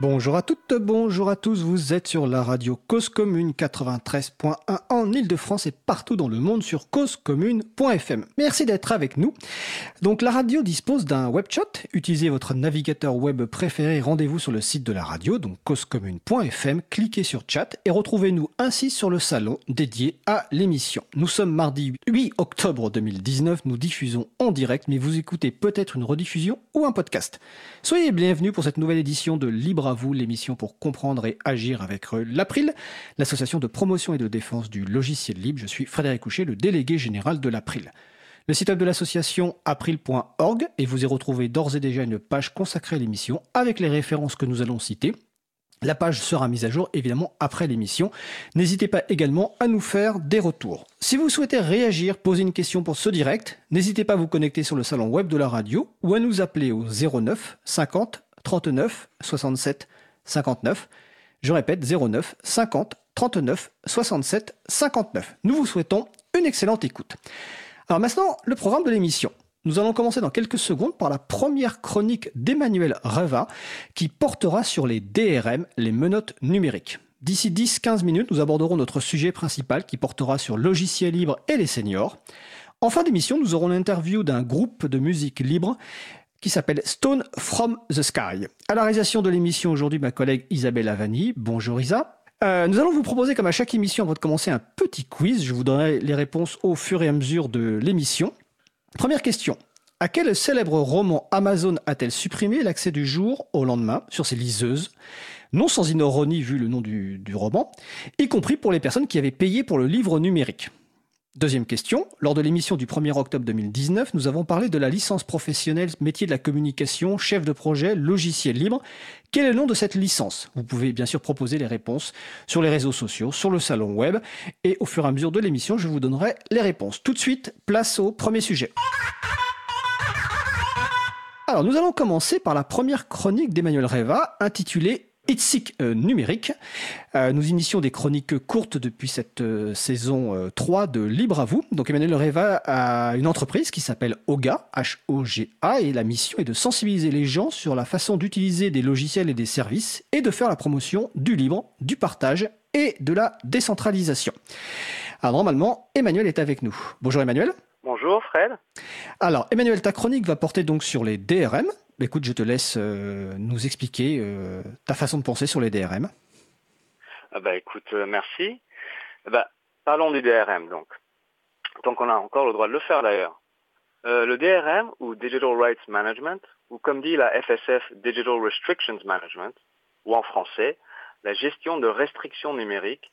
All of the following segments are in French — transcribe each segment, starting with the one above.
Bonjour à toutes, bonjour à tous, vous êtes sur la radio Cause Commune 93.1 en Ile-de-France et partout dans le monde sur causecommune.fm. Merci d'être avec nous. Donc la radio dispose d'un web chat, utilisez votre navigateur web préféré, rendez-vous sur le site de la radio, donc causecommune.fm, cliquez sur chat et retrouvez-nous ainsi sur le salon dédié à l'émission. Nous sommes mardi 8 octobre 2019, nous diffusons en direct, mais vous écoutez peut-être une rediffusion ou un podcast. Soyez bienvenus pour cette nouvelle édition de Libre à vous, l'émission pour comprendre et agir avec l'April, l'association de promotion et de défense du logiciel libre. Je suis Frédéric Couchet, le délégué général de l'April. Le site web de l'association april.org et vous y retrouvez d'ores et déjà une page consacrée à l'émission avec les références que nous allons citer. La page sera mise à jour évidemment après l'émission. N'hésitez pas également à nous faire des retours. Si vous souhaitez réagir, poser une question pour ce direct, n'hésitez pas à vous connecter sur le salon web de la radio ou à nous appeler au 09 50 39 67 59. Je répète 09 50 39 67 59. Nous vous souhaitons une excellente écoute. Alors maintenant, le programme de l'émission. Nous allons commencer dans quelques secondes par la première chronique d'Emmanuel Reva qui portera sur les DRM, les menottes numériques. D'ici 10-15 minutes, nous aborderons notre sujet principal qui portera sur logiciels libres et les seniors. En fin d'émission, nous aurons l'interview d'un groupe de musique libre qui s'appelle Stone from the Sky. À la réalisation de l'émission aujourd'hui, ma collègue Isabelle Avani. Bonjour Isa. Euh, nous allons vous proposer, comme à chaque émission, avant de commencer, un petit quiz. Je vous donnerai les réponses au fur et à mesure de l'émission. Première question. À quel célèbre roman Amazon a-t-elle supprimé l'accès du jour au lendemain sur ses liseuses? Non sans ironie vu le nom du, du roman, y compris pour les personnes qui avaient payé pour le livre numérique. Deuxième question. Lors de l'émission du 1er octobre 2019, nous avons parlé de la licence professionnelle métier de la communication, chef de projet, logiciel libre. Quel est le nom de cette licence? Vous pouvez bien sûr proposer les réponses sur les réseaux sociaux, sur le salon web, et au fur et à mesure de l'émission, je vous donnerai les réponses. Tout de suite, place au premier sujet. Alors, nous allons commencer par la première chronique d'Emmanuel Reva, intitulée Itzig euh, numérique. Euh, nous initions des chroniques courtes depuis cette euh, saison 3 de Libre à vous. Donc Emmanuel Reva a une entreprise qui s'appelle OGA, H-O-G-A, et la mission est de sensibiliser les gens sur la façon d'utiliser des logiciels et des services et de faire la promotion du libre, du partage et de la décentralisation. Alors normalement, Emmanuel est avec nous. Bonjour Emmanuel. Bonjour Fred. Alors Emmanuel, ta chronique va porter donc sur les DRM, écoute, je te laisse euh, nous expliquer euh, ta façon de penser sur les DRM. Ah bah écoute, euh, merci. Bah, parlons du DRM donc. Tant qu'on a encore le droit de le faire d'ailleurs. le DRM ou Digital Rights Management, ou comme dit la FSF Digital Restrictions Management, ou en français, la gestion de restrictions numériques,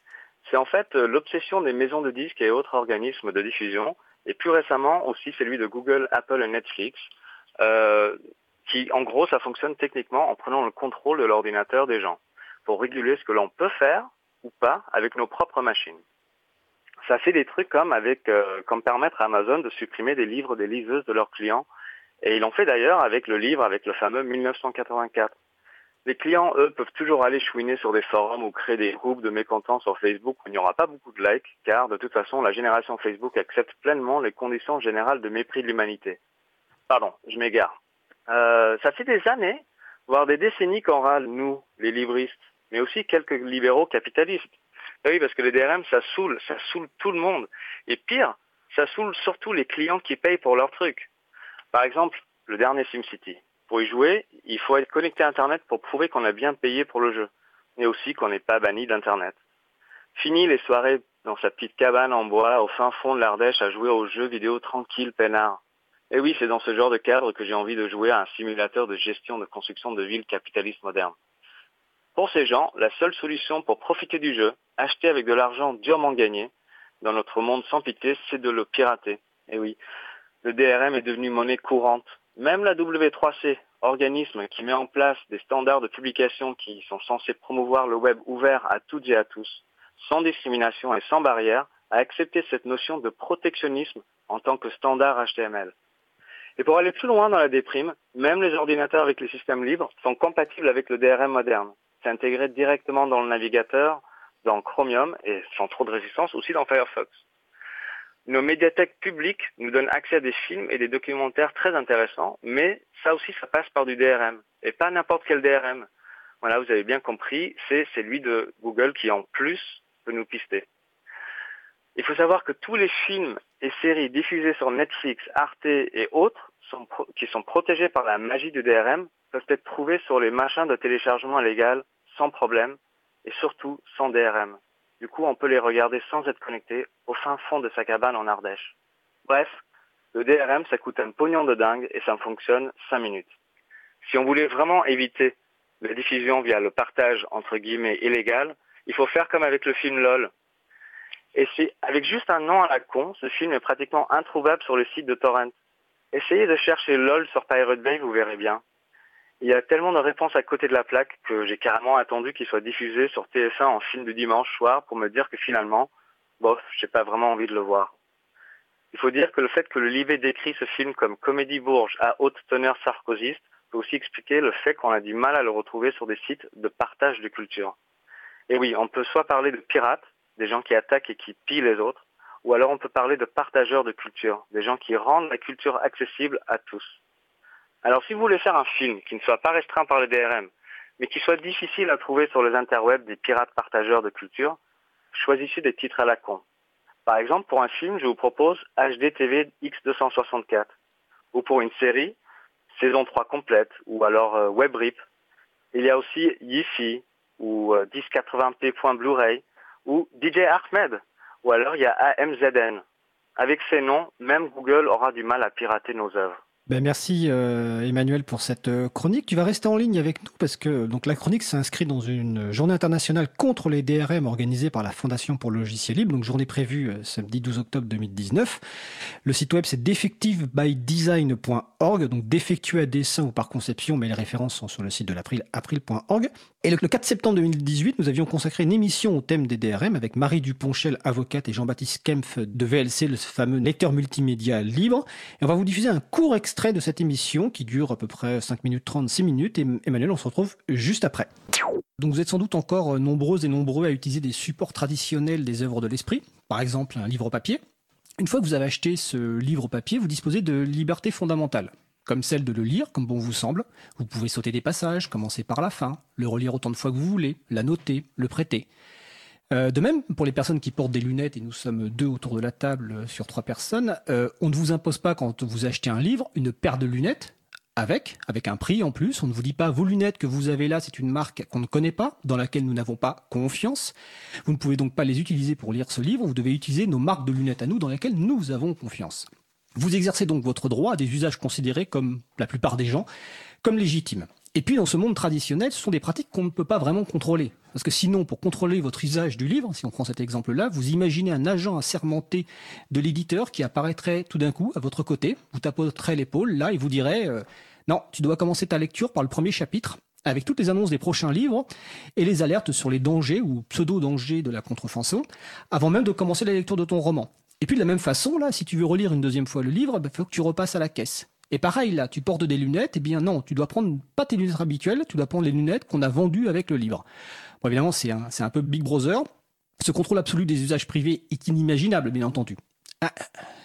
c'est en fait l'obsession des maisons de disques et autres organismes de diffusion, et plus récemment aussi celui de Google, Apple et Netflix, qui, en gros, ça fonctionne techniquement en prenant le contrôle de l'ordinateur des gens pour réguler ce que l'on peut faire ou pas avec nos propres machines. Ça fait des trucs comme avec, euh, comme permettre à Amazon de supprimer des livres des liseuses de leurs clients. Et ils l'ont fait d'ailleurs avec le livre, avec le fameux 1984. Les clients, eux, peuvent toujours aller chouiner sur des forums ou créer des groupes de mécontents sur Facebook où il n'y aura pas beaucoup de likes, car de toute façon, la génération Facebook accepte pleinement les conditions générales de mépris de l'humanité. Pardon, je m'égare. Euh, ça fait des années, voire des décennies qu'on râle, nous, les libristes, mais aussi quelques libéraux capitalistes. Ben oui, parce que les DRM, ça saoule, ça saoule tout le monde. Et pire, ça saoule surtout les clients qui payent pour leurs trucs. Par exemple, le dernier SimCity. Pour y jouer, il faut être connecté à Internet pour prouver qu'on a bien payé pour le jeu, mais aussi qu'on n'est pas banni d'Internet. Fini les soirées dans sa petite cabane en bois au fin fond de l'Ardèche à jouer aux jeux vidéo tranquille, peinard. Et oui, c'est dans ce genre de cadre que j'ai envie de jouer à un simulateur de gestion de construction de villes capitalistes modernes. Pour ces gens, la seule solution pour profiter du jeu, acheter avec de l'argent durement gagné, dans notre monde sans pitié, c'est de le pirater. Et oui, le DRM est devenu monnaie courante. Même la W3C, organisme qui met en place des standards de publication qui sont censés promouvoir le web ouvert à toutes et à tous, sans discrimination et sans barrière, a accepté cette notion de protectionnisme en tant que standard HTML. Et pour aller plus loin dans la déprime, même les ordinateurs avec les systèmes libres sont compatibles avec le DRM moderne. C'est intégré directement dans le navigateur, dans Chromium et sans trop de résistance aussi dans Firefox. Nos médiathèques publiques nous donnent accès à des films et des documentaires très intéressants, mais ça aussi, ça passe par du DRM. Et pas n'importe quel DRM. Voilà, vous avez bien compris, c'est celui de Google qui en plus peut nous pister. Il faut savoir que tous les films et séries diffusées sur Netflix, Arte et autres, qui sont protégés par la magie du DRM, peuvent être trouvés sur les machins de téléchargement légal sans problème et surtout sans DRM. Du coup, on peut les regarder sans être connecté au fin fond de sa cabane en Ardèche. Bref, le DRM, ça coûte un pognon de dingue et ça fonctionne 5 minutes. Si on voulait vraiment éviter la diffusion via le partage entre guillemets illégal, il faut faire comme avec le film LOL. Et c'est avec juste un nom à la con, ce film est pratiquement introuvable sur le site de Torrent. Essayez de chercher LOL sur Pirate Bay, vous verrez bien. Il y a tellement de réponses à côté de la plaque que j'ai carrément attendu qu'il soit diffusé sur TF1 en film du dimanche soir pour me dire que finalement, bof, j'ai pas vraiment envie de le voir. Il faut dire que le fait que le livret décrit ce film comme comédie bourge à haute teneur sarkozyste peut aussi expliquer le fait qu'on a du mal à le retrouver sur des sites de partage de culture. Et oui, on peut soit parler de pirates, des gens qui attaquent et qui pillent les autres, ou alors on peut parler de partageurs de culture, des gens qui rendent la culture accessible à tous. Alors si vous voulez faire un film qui ne soit pas restreint par le DRM, mais qui soit difficile à trouver sur les interwebs des pirates partageurs de culture, choisissez des titres à la con. Par exemple, pour un film, je vous propose HDTV X264. Ou pour une série, saison 3 complète, ou alors euh, WebRip. Il y a aussi Yifi, ou 1080p euh, Blu-ray, ou DJ Ahmed, ou alors il y a AMZN. Avec ces noms, même Google aura du mal à pirater nos œuvres. Ben merci euh, Emmanuel pour cette euh, chronique. Tu vas rester en ligne avec nous parce que donc la chronique s'inscrit dans une journée internationale contre les DRM organisée par la Fondation pour le logiciel libre. Donc journée prévue euh, samedi 12 octobre 2019. Le site web c'est defectivebydesign.org donc défectueux à dessin ou par conception, mais les références sont sur le site de l'April april.org. Et le, 4 septembre 2018, nous avions consacré une émission au thème des DRM avec Marie Duponchel, avocate, et Jean-Baptiste Kempf de VLC, le fameux lecteur multimédia libre. Et on va vous diffuser un court extrait de cette émission qui dure à peu près 5 minutes 36 minutes. Et Emmanuel, on se retrouve juste après. Donc vous êtes sans doute encore euh, nombreux et nombreux à utiliser des supports traditionnels des œuvres de l'esprit, par exemple un livre papier. Une fois que vous avez acheté ce livre papier, vous disposez de libertés fondamentales, comme celle de le lire comme bon vous semble. Vous pouvez sauter des passages, commencer par la fin, le relire autant de fois que vous voulez, la noter, le prêter. Euh, de même, pour les personnes qui portent des lunettes, et nous sommes deux autour de la table euh, sur trois personnes, euh, on ne vous impose pas quand vous achetez un livre une paire de lunettes avec, avec un prix en plus. On ne vous dit pas vos lunettes que vous avez là, c'est une marque qu'on ne connaît pas, dans laquelle nous n'avons pas confiance. Vous ne pouvez donc pas les utiliser pour lire ce livre. Vous devez utiliser nos marques de lunettes à nous, dans lesquelles nous avons confiance. Vous exercez donc votre droit à des usages considérés comme la plupart des gens comme légitimes. Et puis dans ce monde traditionnel, ce sont des pratiques qu'on ne peut pas vraiment contrôler. Parce que sinon, pour contrôler votre usage du livre, si on prend cet exemple-là, vous imaginez un agent assermenté de l'éditeur qui apparaîtrait tout d'un coup à votre côté, vous tapoterait l'épaule là et vous dirait euh, non, tu dois commencer ta lecture par le premier chapitre avec toutes les annonces des prochains livres et les alertes sur les dangers ou pseudo-dangers de la contrefaçon avant même de commencer la lecture de ton roman. Et puis de la même façon, là, si tu veux relire une deuxième fois le livre, il bah, faut que tu repasses à la caisse. Et pareil, là, tu portes des lunettes, eh bien non, tu dois prendre pas tes lunettes habituelles, tu dois prendre les lunettes qu'on a vendues avec le livre. Bon, évidemment, c'est un, peu Big Brother. Ce contrôle absolu des usages privés est inimaginable, bien entendu. Ah,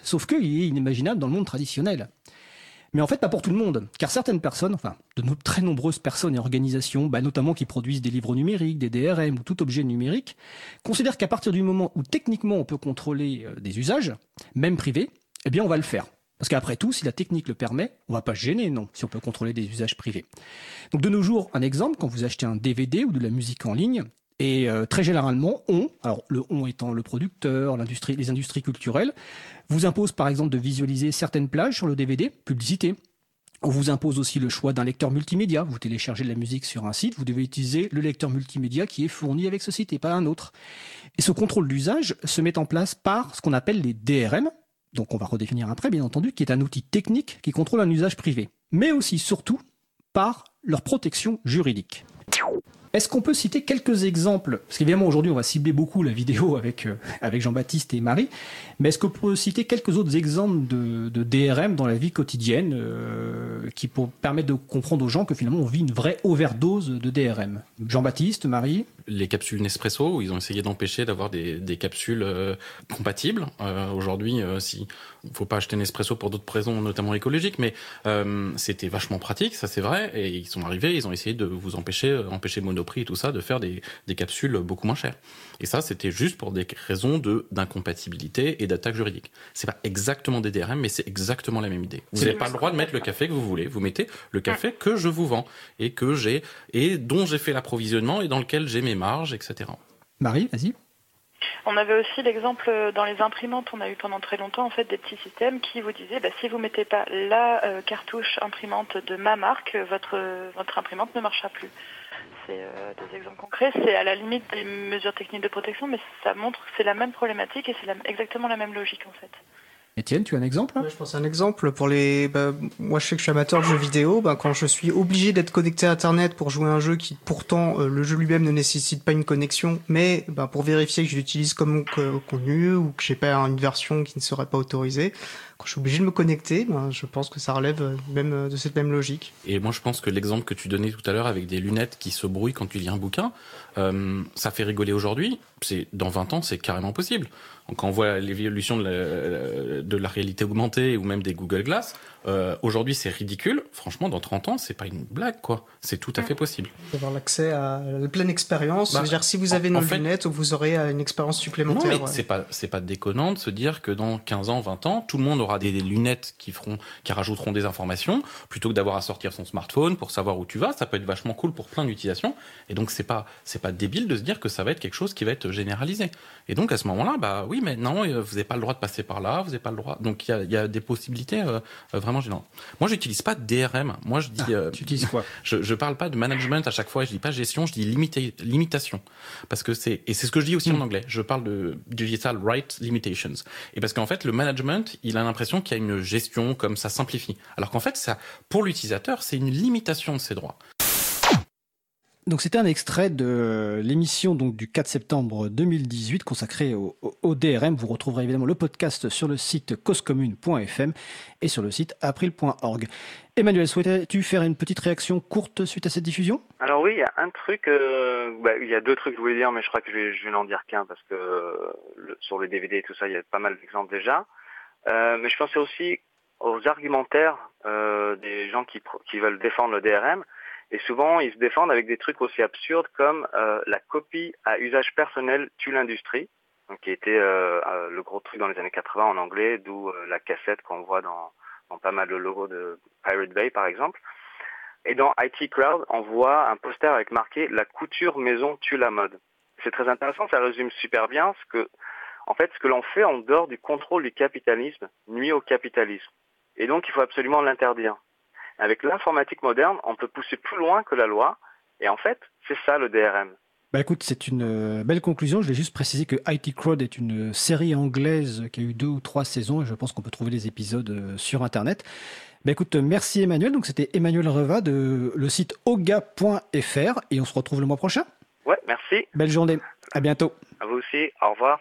sauf qu'il est inimaginable dans le monde traditionnel. Mais en fait, pas pour tout le monde, car certaines personnes, enfin, de très nombreuses personnes et organisations, bah, notamment qui produisent des livres numériques, des DRM ou tout objet numérique, considèrent qu'à partir du moment où techniquement on peut contrôler euh, des usages, même privés, eh bien on va le faire. Parce qu'après tout, si la technique le permet, on va pas se gêner, non, si on peut contrôler des usages privés. Donc de nos jours, un exemple, quand vous achetez un DVD ou de la musique en ligne, et euh, très généralement, on, alors le on étant le producteur, les industries culturelles, vous impose par exemple de visualiser certaines plages sur le DVD, publicité. On vous impose aussi le choix d'un lecteur multimédia. Vous téléchargez de la musique sur un site, vous devez utiliser le lecteur multimédia qui est fourni avec ce site et pas un autre. Et ce contrôle d'usage se met en place par ce qu'on appelle les DRM, donc on va redéfinir après bien entendu, qui est un outil technique qui contrôle un usage privé, mais aussi surtout par leur protection juridique. Est-ce qu'on peut citer quelques exemples? Parce qu'évidemment, aujourd'hui, on va cibler beaucoup la vidéo avec, euh, Jean-Baptiste et Marie, mais est-ce qu'on peut citer quelques autres exemples de, DRM dans la vie quotidienne euh, qui permettent de comprendre aux gens que finalement on vit une vraie overdose de DRM Jean-Baptiste, Marie? Les capsules Nespresso, où ils ont essayé d'empêcher d'avoir des, des, capsules euh, compatibles. Euh, aujourd'hui, si il faut pas acheter Nespresso pour d'autres raisons, notamment écologiques, mais c'était vachement pratique, ça c'est vrai, et ils sont arrivés, ils ont essayé de vous empêcher, empêcher Monoprix et tout ça, de faire des, des capsules beaucoup moins chères. Et ça, c'était juste pour des raisons de d'incompatibilité et d'attaque juridique. C'est pas exactement des DRM, mais c'est exactement la même idée. Vous n'avez pas le droit de mettre le café que vous voulez. Vous mettez le café que je vous vends et que j'ai et dont j'ai fait l'approvisionnement et dans lequel j'ai mes marges, etc. Marie, vas-y. On avait aussi l'exemple euh, dans les imprimantes, on a eu pendant très longtemps en fait des petits systèmes qui vous disaient bah, si vous mettez pas la euh, cartouche imprimante de ma marque, votre votre imprimante ne marchera plus c'est euh, des exemples concrets. C'est à la limite des mesures techniques de protection, mais ça montre que c'est la même problématique et c'est exactement la même logique en fait. Etienne, tu as un exemple Je pense à un exemple pour les. Bah, moi, je sais que je suis amateur de jeux vidéo. Bah, quand je suis obligé d'être connecté à Internet pour jouer un jeu qui, pourtant, euh, le jeu lui-même ne nécessite pas une connexion, mais bah, pour vérifier que je l'utilise comme contenu ou que j'ai pas une version qui ne serait pas autorisée, quand je suis obligé de me connecter, ben, je pense que ça relève euh, même euh, de cette même logique. Et moi, je pense que l'exemple que tu donnais tout à l'heure avec des lunettes qui se brouillent quand tu lis un bouquin, euh, ça fait rigoler aujourd'hui. C'est dans 20 ans, c'est carrément possible. Quand on voit l'évolution de, la, de la réalité augmentée ou même des Google Glass, euh, aujourd'hui, c'est ridicule. Franchement, dans 30 ans, c'est pas une blague, quoi. C'est tout à fait possible. D'avoir l'accès à la pleine expérience. Bah, si vous avez nos lunettes, vous aurez une expérience supplémentaire. Non, mais c'est pas, c'est pas déconnant de se dire que dans 15 ans, 20 ans, tout le monde aura des, lunettes qui feront, qui rajouteront des informations, plutôt que d'avoir à sortir son smartphone pour savoir où tu vas. Ça peut être vachement cool pour plein d'utilisations. Et donc, c'est pas, c'est pas débile de se dire que ça va être quelque chose qui va être généralisé. Et donc, à ce moment-là, bah oui, mais non, euh, vous n'avez pas le droit de passer par là, vous n'avez pas le droit. Donc, il y a, y a, des possibilités vraiment moi, j'utilise pas DRM. Moi, je dis. Ah, euh, tu utilises quoi? je, je parle pas de management à chaque fois. Je dis pas gestion. Je dis limitation. Parce que c'est et c'est ce que je dis aussi en hmm. anglais. Je parle de digital right limitations. Et parce qu'en fait, le management, il a l'impression qu'il y a une gestion comme ça simplifie. Alors qu'en fait, ça, pour l'utilisateur, c'est une limitation de ses droits. Donc c'était un extrait de l'émission donc du 4 septembre 2018 consacrée au, DRM. Vous retrouverez évidemment le podcast sur le site causecommune.fm et sur le site april.org. Emmanuel, souhaitais-tu faire une petite réaction courte suite à cette diffusion? Alors oui, il y a un truc, euh, bah, il y a deux trucs que je voulais dire, mais je crois que je vais, je vais n'en dire qu'un parce que sur le DVD et tout ça, il y a pas mal d'exemples déjà. Euh, mais je pensais aussi aux argumentaires euh, des gens qui, qui veulent défendre le DRM. Et souvent, ils se défendent avec des trucs aussi absurdes comme euh, la copie à usage personnel tue l'industrie, qui était euh, euh, le gros truc dans les années 80 en anglais, d'où la cassette qu'on voit dans, dans, pas mal de logos de Pirate Bay, par exemple. Et dans IT Crowd, on voit un poster avec marqué La couture maison tue la mode. C'est très intéressant, ça résume super bien ce que, en fait, ce que l'on fait en dehors du contrôle du capitalisme nuit au capitalisme. Et donc, il faut absolument l'interdire. Avec l'informatique moderne, on peut pousser plus loin que la loi. Et en fait, c'est ça le DRM. Bah écoute, c'est une euh, belle conclusion. Je vais juste préciser que IT Crowd est une série anglaise qui a eu deux ou trois saisons et je pense qu'on peut trouver les épisodes euh, sur Internet. Bah écoute, merci Emmanuel. Donc c'était Emmanuel Reva de le site oga.fr et on se retrouve le mois prochain. Ouais, merci. Belle journée. À bientôt. À vous aussi. Au revoir.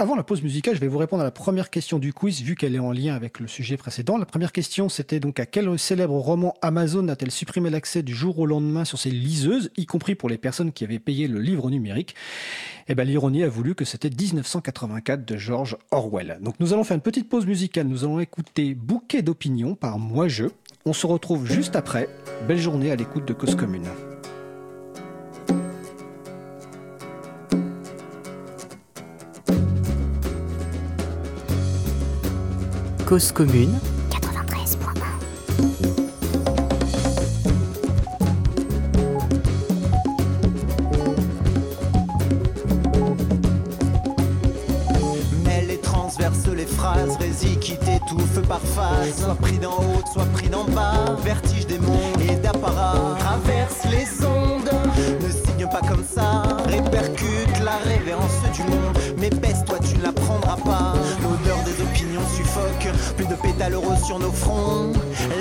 Avant la pause musicale, je vais vous répondre à la première question du quiz, vu qu'elle est en lien avec le sujet précédent. La première question, c'était donc à quel célèbre roman Amazon a-t-elle supprimé l'accès du jour au lendemain sur ses liseuses, y compris pour les personnes qui avaient payé le livre numérique? Eh bien, l'ironie a voulu que c'était 1984 de George Orwell. Donc, nous allons faire une petite pause musicale. Nous allons écouter Bouquet d'opinion par Moi Je. On se retrouve juste après. Belle journée à l'écoute de Cause Commune. Cause commune 93.1 les transverses, les phrases, rési qui t'étouffe par phase. Soit pris d'en haut, soit pris d'en bas. Vertige des mondes et d'apparat. Traverse les ondes, Sur nos fronts.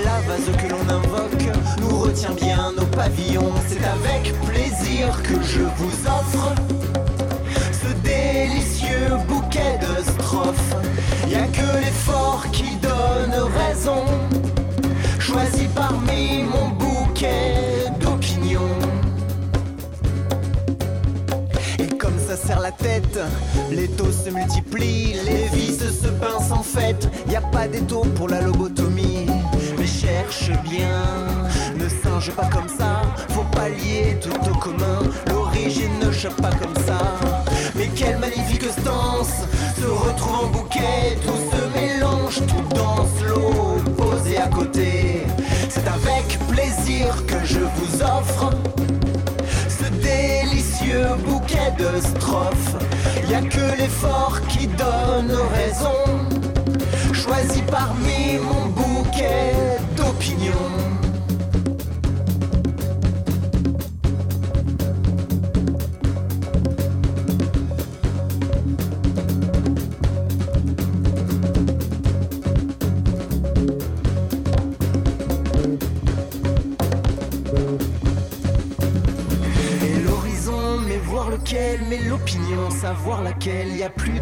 La vase que l'on invoque nous retient bien nos pavillons. C'est avec plaisir que je vous offre ce délicieux bouquet de strophes. Y a que l'effort qui donne raison. Choisi parmi mon bouquet les taux se multiplient, les vis se pincent en fait. Y a pas d'étau pour la lobotomie, mais cherche bien. Ne singe pas comme ça, faut pas lier tout au commun. L'origine ne chope pas comme ça. Mais quelle magnifique stance se retrouve en bouquet, tout se mélange, tout danse l'eau posée à côté. C'est avec plaisir que je vous offre ce délicieux bouquet de strophes. Y a que l'effort qui donne raison. Choisi parmi mon bouquet d'opinions.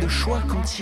De choix quand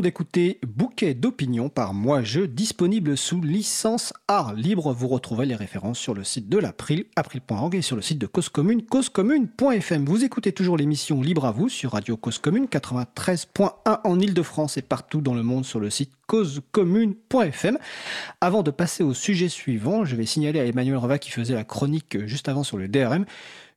d'écouter Bouquet d'opinion par Moi Je, disponible sous licence art libre. Vous retrouverez les références sur le site de l'April, april.org et sur le site de Cause Commune, causecommune.fm. Vous écoutez toujours l'émission Libre à vous sur Radio Cause Commune 93.1 en Ile-de-France et partout dans le monde sur le site causecommune.fm. Avant de passer au sujet suivant, je vais signaler à Emmanuel Reva qui faisait la chronique juste avant sur le DRM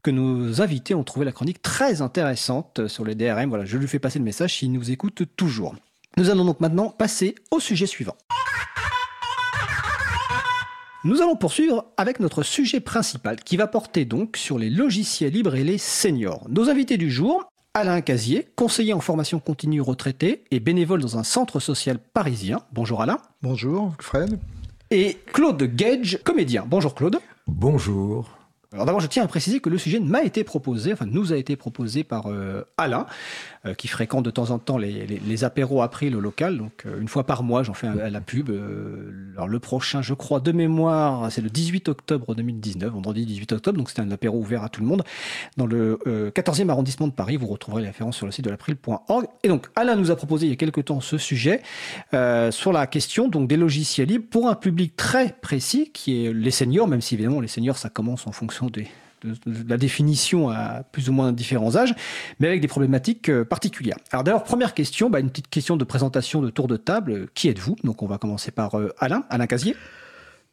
que nos invités ont trouvé la chronique très intéressante sur le DRM. Voilà, je lui fais passer le message s'il nous écoute toujours. Nous allons donc maintenant passer au sujet suivant. Nous allons poursuivre avec notre sujet principal qui va porter donc sur les logiciels libres et les seniors. Nos invités du jour, Alain Casier, conseiller en formation continue retraité et bénévole dans un centre social parisien. Bonjour Alain. Bonjour Fred. Et Claude Gage, comédien. Bonjour Claude. Bonjour. Alors d'abord, je tiens à préciser que le sujet m'a été proposé, enfin nous a été proposé par euh, Alain, qui fréquente de temps en temps les, les, les apéros April au local. Donc euh, une fois par mois, j'en fais un- la pub. Euh, alors le prochain, je crois, de mémoire, c'est le 18 octobre 2019, vendredi 18 octobre. Donc c'est un apéro ouvert à tout le monde dans le euh, 14e arrondissement de Paris. Vous retrouverez les références sur le site de l'april.org. Et donc Alain nous a proposé il y a quelque temps ce sujet euh, sur la question donc des logiciels libres pour un public très précis qui est les seniors, même si évidemment les seniors ça commence en fonction des la définition à plus ou moins différents âges, mais avec des problématiques euh, particulières. Alors d'abord, première question, bah, une petite question de présentation de tour de table. Qui êtes-vous? Donc on va commencer par euh, Alain, Alain Casier.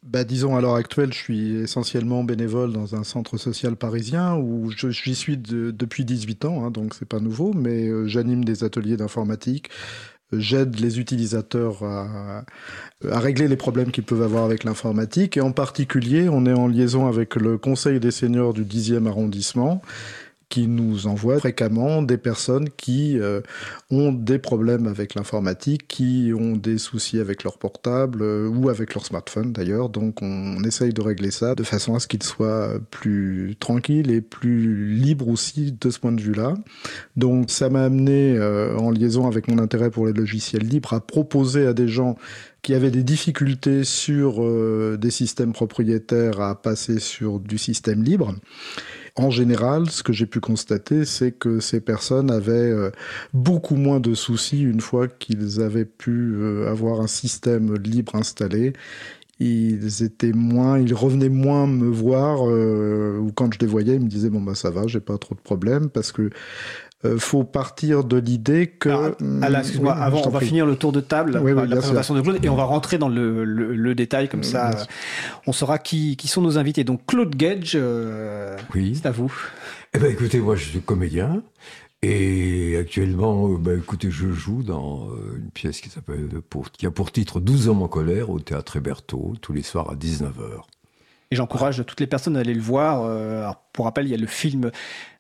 Bah, disons, à l'heure actuelle, je suis essentiellement bénévole dans un centre social parisien où j'y suis de- depuis 18 ans, hein, donc c'est pas nouveau, mais euh, j'anime des ateliers d'informatique. J'aide les utilisateurs à, à régler les problèmes qu'ils peuvent avoir avec l'informatique. Et en particulier, on est en liaison avec le Conseil des seniors du 10e arrondissement qui nous envoie fréquemment des personnes qui euh, ont des problèmes avec l'informatique, qui ont des soucis avec leur portable euh, ou avec leur smartphone d'ailleurs. Donc on, on essaye de régler ça de façon à ce qu'ils soient plus tranquilles et plus libres aussi de ce point de vue-là. Donc ça m'a amené, euh, en liaison avec mon intérêt pour les logiciels libres, à proposer à des gens qui avaient des difficultés sur euh, des systèmes propriétaires à passer sur du système libre. En général, ce que j'ai pu constater, c'est que ces personnes avaient euh, beaucoup moins de soucis une fois qu'ils avaient pu euh, avoir un système libre installé. Ils étaient moins, ils revenaient moins me voir euh, ou quand je les voyais, ils me disaient bon bah ça va, j'ai pas trop de problèmes parce que euh, faut partir de l'idée que. Alors, excuse-moi, avant, on va finir le tour de table, oui, la présentation de Claude, et on va rentrer dans le, le, détail, comme ça, on saura qui, qui sont nos invités. Donc, Claude Gage, oui. c'est à vous. Eh ben, écoutez, moi, je suis comédien. Et actuellement, ben, écoutez, je joue dans une pièce qui s'appelle, qui a pour titre 12 hommes en colère au théâtre Héberto, tous les soirs à 19h. Et j'encourage toutes les personnes à aller le voir. Alors, pour rappel, il y a le film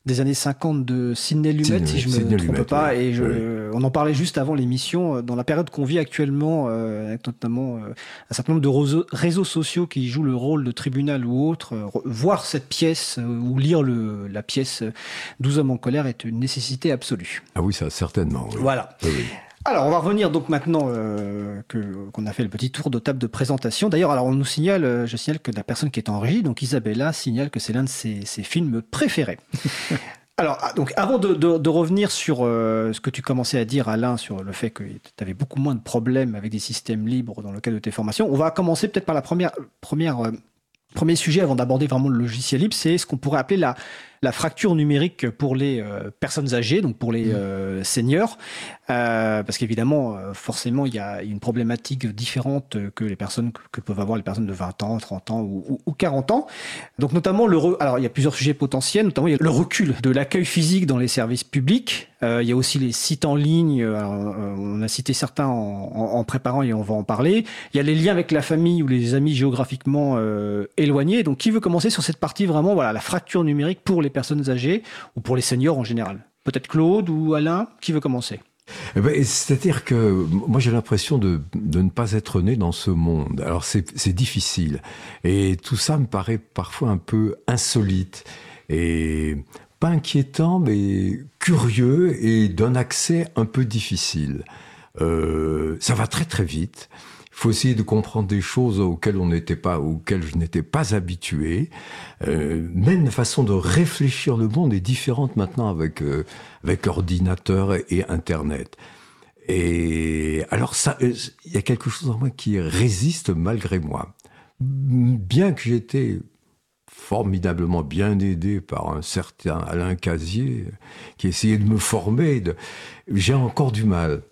des années 50 de Sidney Lumet, si je me trompe pas. Et je, on en parlait juste avant l'émission. Dans la période qu'on vit actuellement, euh, avec notamment euh, un certain nombre de réseaux, sociaux qui jouent le rôle de tribunal ou autre, euh, voir cette pièce ou lire le, la pièce 12 hommes en colère est une nécessité absolue. Ah oui, ça certainement. Voilà. Alors, on va revenir donc maintenant euh, que qu'on a fait le petit tour de table de présentation. D'ailleurs, alors on nous signale, euh, je signale que la personne qui est en régie, donc Isabella, signale que c'est l'un de ses, films préférés. alors, ah, donc avant de, revenir sur euh, ce que tu commençais à dire, Alain, sur le fait que tu avais beaucoup moins de problèmes avec des systèmes libres dans le cadre de tes formations, on va commencer peut-être par la première première premier sujet avant d'aborder vraiment le logiciel libre, c'est ce qu'on pourrait appeler la la fracture numérique pour les euh, personnes âgées, donc pour les mmh. euh, seniors, euh, parce qu'évidemment, forcément, il y a une problématique différente que les personnes que peuvent avoir les personnes de 20 ans, 30 ans ou, 40 ans. Donc notamment le alors il y a plusieurs sujets potentiels, notamment il y a le recul de l'accueil physique dans les services publics. il y a aussi les sites en ligne. on a cité certains en, préparant et on va en parler. Il y a les liens avec la famille ou les amis géographiquement éloignés. Donc qui veut commencer sur cette partie vraiment voilà la fracture numérique pour les personnes âgées ou pour les seniors en général Peut-être Claude ou Alain, qui veut commencer? Eh ben, C'est-à-dire que moi j'ai l'impression de, de, ne pas être né dans ce monde. Alors c'est difficile. Et tout ça me paraît parfois un peu insolite. Et pas inquiétant, mais curieux et d'un accès un peu difficile. Euh, ça va très très vite faut essayer de comprendre des choses auxquelles on n'était pas, auxquelles je n'étais pas habitué. Euh, même la façon de réfléchir le monde est différente maintenant avec euh, avec l'ordinateur et Internet. Et alors ça, euh, il y a quelque chose en moi qui résiste malgré moi. Bien que j'étais formidablement bien aidé par un certain Alain Casier qui essayait de me former, j'ai encore du mal.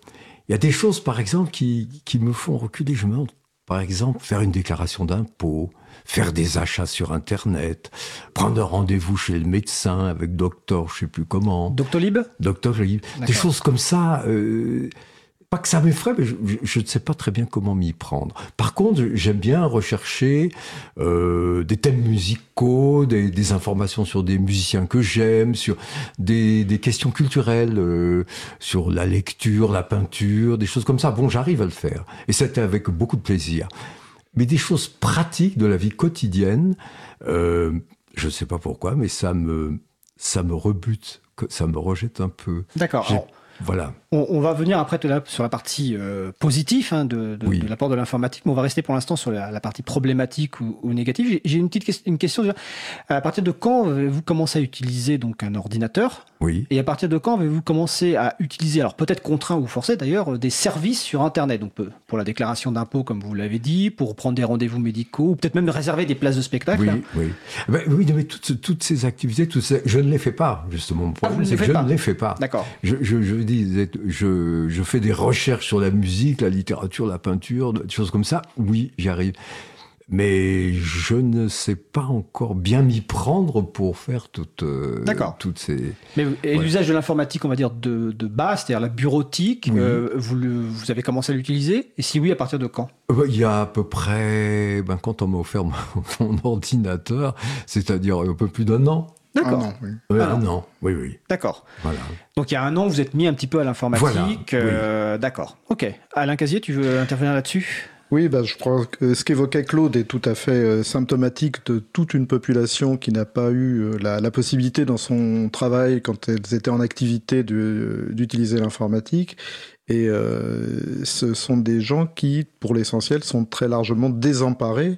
Il y a des choses, par exemple, qui, qui me font reculer. Je me demande, par exemple, faire une déclaration d'impôt, faire des achats sur Internet, prendre un rendez-vous chez le médecin avec docteur, je sais plus comment. Doctolib? Doctolib. Des choses comme ça. Euh, pas que ça m'effraie, mais je, ne sais pas très bien comment m'y prendre. Par contre, j'aime bien rechercher euh, des thèmes musicaux, des, informations sur des musiciens que j'aime, sur des, questions culturelles, euh, sur la lecture, la peinture, des choses comme ça. Bon, j'arrive à le faire. Et c'était avec beaucoup de plaisir. Mais des choses pratiques de la vie quotidienne, euh, je ne sais pas pourquoi, mais ça me, ça me rebute, ça me rejette un peu. D'accord. Voilà. On, va venir après sur la partie euh, positive hein, de, l'apport de l'informatique, mais on va rester pour l'instant sur la, partie problématique ou, négative. J'ai une petite une question. À partir de quand avez-vous commencé à utiliser donc un ordinateur Oui. Et à partir de quand avez-vous commencé à utiliser, alors peut-être contraint ou forcé d'ailleurs, des services sur Internet Donc pour la déclaration d'impôt, comme vous l'avez dit, pour prendre des rendez-vous médicaux, ou peut-être même réserver des places de spectacle. Oui, oui. Ben, oui, mais toutes, toutes ces activités, toutes je ne les fais pas justement. Mon ah, problème, c'est que je ne les fais pas. D'accord. Je, je, je dis, je, je, fais des recherches sur la musique, la littérature, la peinture, des choses comme ça. Oui, j'y arrive. Mais je ne sais pas encore bien m'y prendre pour faire toutes, euh, toutes ces. Mais et l'usage de l'informatique, on va dire de, de base, c'est-à-dire la bureautique, euh, vous, vous avez commencé à l'utiliser? Et si oui, à partir de quand? Euh, Il y a à peu près, ben, quand on m'a offert mon ordinateur, c'est-à-dire un peu plus d'un an. D'accord. Un an, oui. un an, oui, oui. D'accord. Voilà. Donc il y a un an, vous êtes mis un petit peu à l'informatique. Euh, d'accord. Ok. Alain Casier, tu veux intervenir là-dessus? Oui, bah, je crois que ce qu'évoquait Claude est tout à fait euh, symptomatique de toute une population qui n'a pas eu euh, la, possibilité dans son travail, quand elles étaient en activité, d'utiliser l'informatique. Et ce sont des gens qui, pour l'essentiel, sont très largement désemparés euh,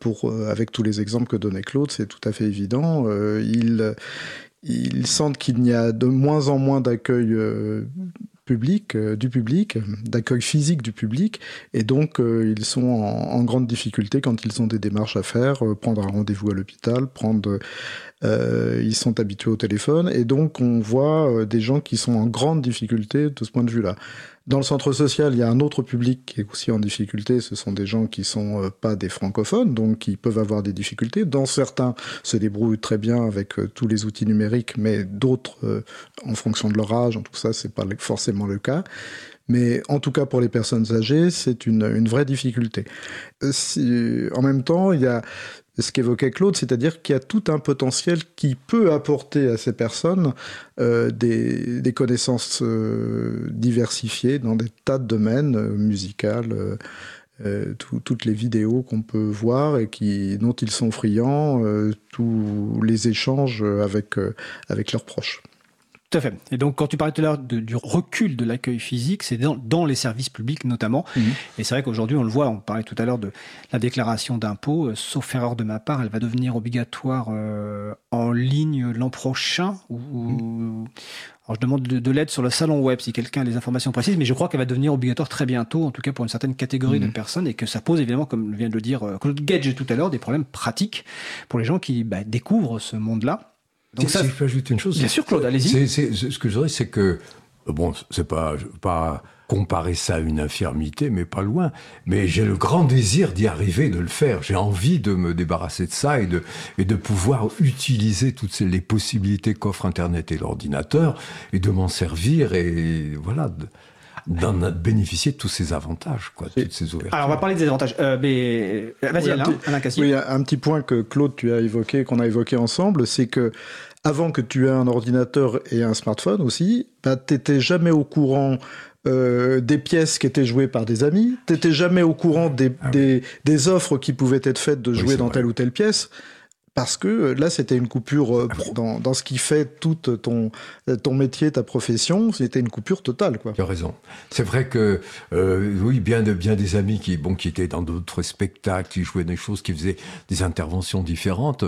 pour, euh, avec tous les exemples que donnait Claude, c'est tout à fait évident. Euh, ils, sentent qu'il n'y a de moins en moins d'accueil public, du public, d'accueil physique du public, et donc ils sont en, grande difficulté quand ils ont des démarches à faire, prendre un rendez-vous à l'hôpital, prendre ils sont habitués au téléphone et donc on voit des gens qui sont en grande difficulté de ce point de vue-là. Dans le centre social, il y a un autre public qui est aussi en difficulté. Ce sont des gens qui sont euh, pas des francophones, donc qui peuvent avoir des difficultés. Dans certains, se débrouillent très bien avec euh, tous les outils numériques, mais d'autres, euh, en fonction de leur âge, en tout ça, c'est pas forcément le cas. Mais en tout cas, pour les personnes âgées, c'est une, vraie difficulté. En même temps, il y a ce qu'évoquait Claude, c'est-à-dire qu'il y a tout un potentiel qui peut apporter à ces personnes euh, des, connaissances euh, diversifiées dans des tas de domaines euh, musicaux. Euh, toutes les vidéos qu'on peut voir et qui, dont ils sont friands, tous les échanges avec, avec leurs proches. Tout à fait. Et donc, quand tu parlais tout à l'heure du recul de l'accueil physique, c'est dans, dans, les services publics notamment. Mhm. Et c'est vrai qu'aujourd'hui, on le voit, on parlait tout à l'heure de la déclaration d'impôt. Euh, sauf erreur de ma part, elle va devenir obligatoire euh, en ligne l'an prochain. Ou, mhm. alors, je demande de, l'aide sur le salon web si quelqu'un a les informations précises, mais je crois qu'elle va devenir obligatoire très bientôt, en tout cas pour une certaine catégorie de mhm. personnes, et que ça pose évidemment, comme vient de le dire euh, Claude Gage tout à l'heure, des problèmes pratiques pour les gens qui bah, découvrent ce monde-là. Donc ça, si je peux ajouter une chose. Bien sûr, Claude, allez-y. Ce que je dirais, c'est que bon, c'est pas pas comparer ça à une infirmité, mais pas loin. Mais j'ai le grand désir d'y arriver, de le faire. J'ai envie de me débarrasser de ça et de, et de pouvoir utiliser toutes ces, les possibilités qu'offre Internet et l'ordinateur et de m'en servir et voilà. D'en bénéficier de tous ces avantages, quoi, toutes ces ouvertures. Alors, on va parler des avantages. Euh, mais vas-y, Alain, Alain Oui, un petit point que Claude, tu as évoqué, qu'on a évoqué ensemble, c'est que avant que tu aies un ordinateur et un smartphone aussi, bah, tu n'étais jamais au courant euh, des pièces qui étaient jouées par des amis, tu n'étais jamais au courant des, ah des, des, offres qui pouvaient être faites de jouer dans telle ou telle pièce parce que euh, là, c'était une coupure euh, ah dans, dans, ce qui fait tout ton, ton métier, ta profession, c'était une coupure totale. Quoi. Tu as raison. C'est vrai que, euh, oui, bien, de, bien des amis qui, bon, qui étaient dans d'autres spectacles, qui jouaient des choses, qui faisaient des interventions différentes,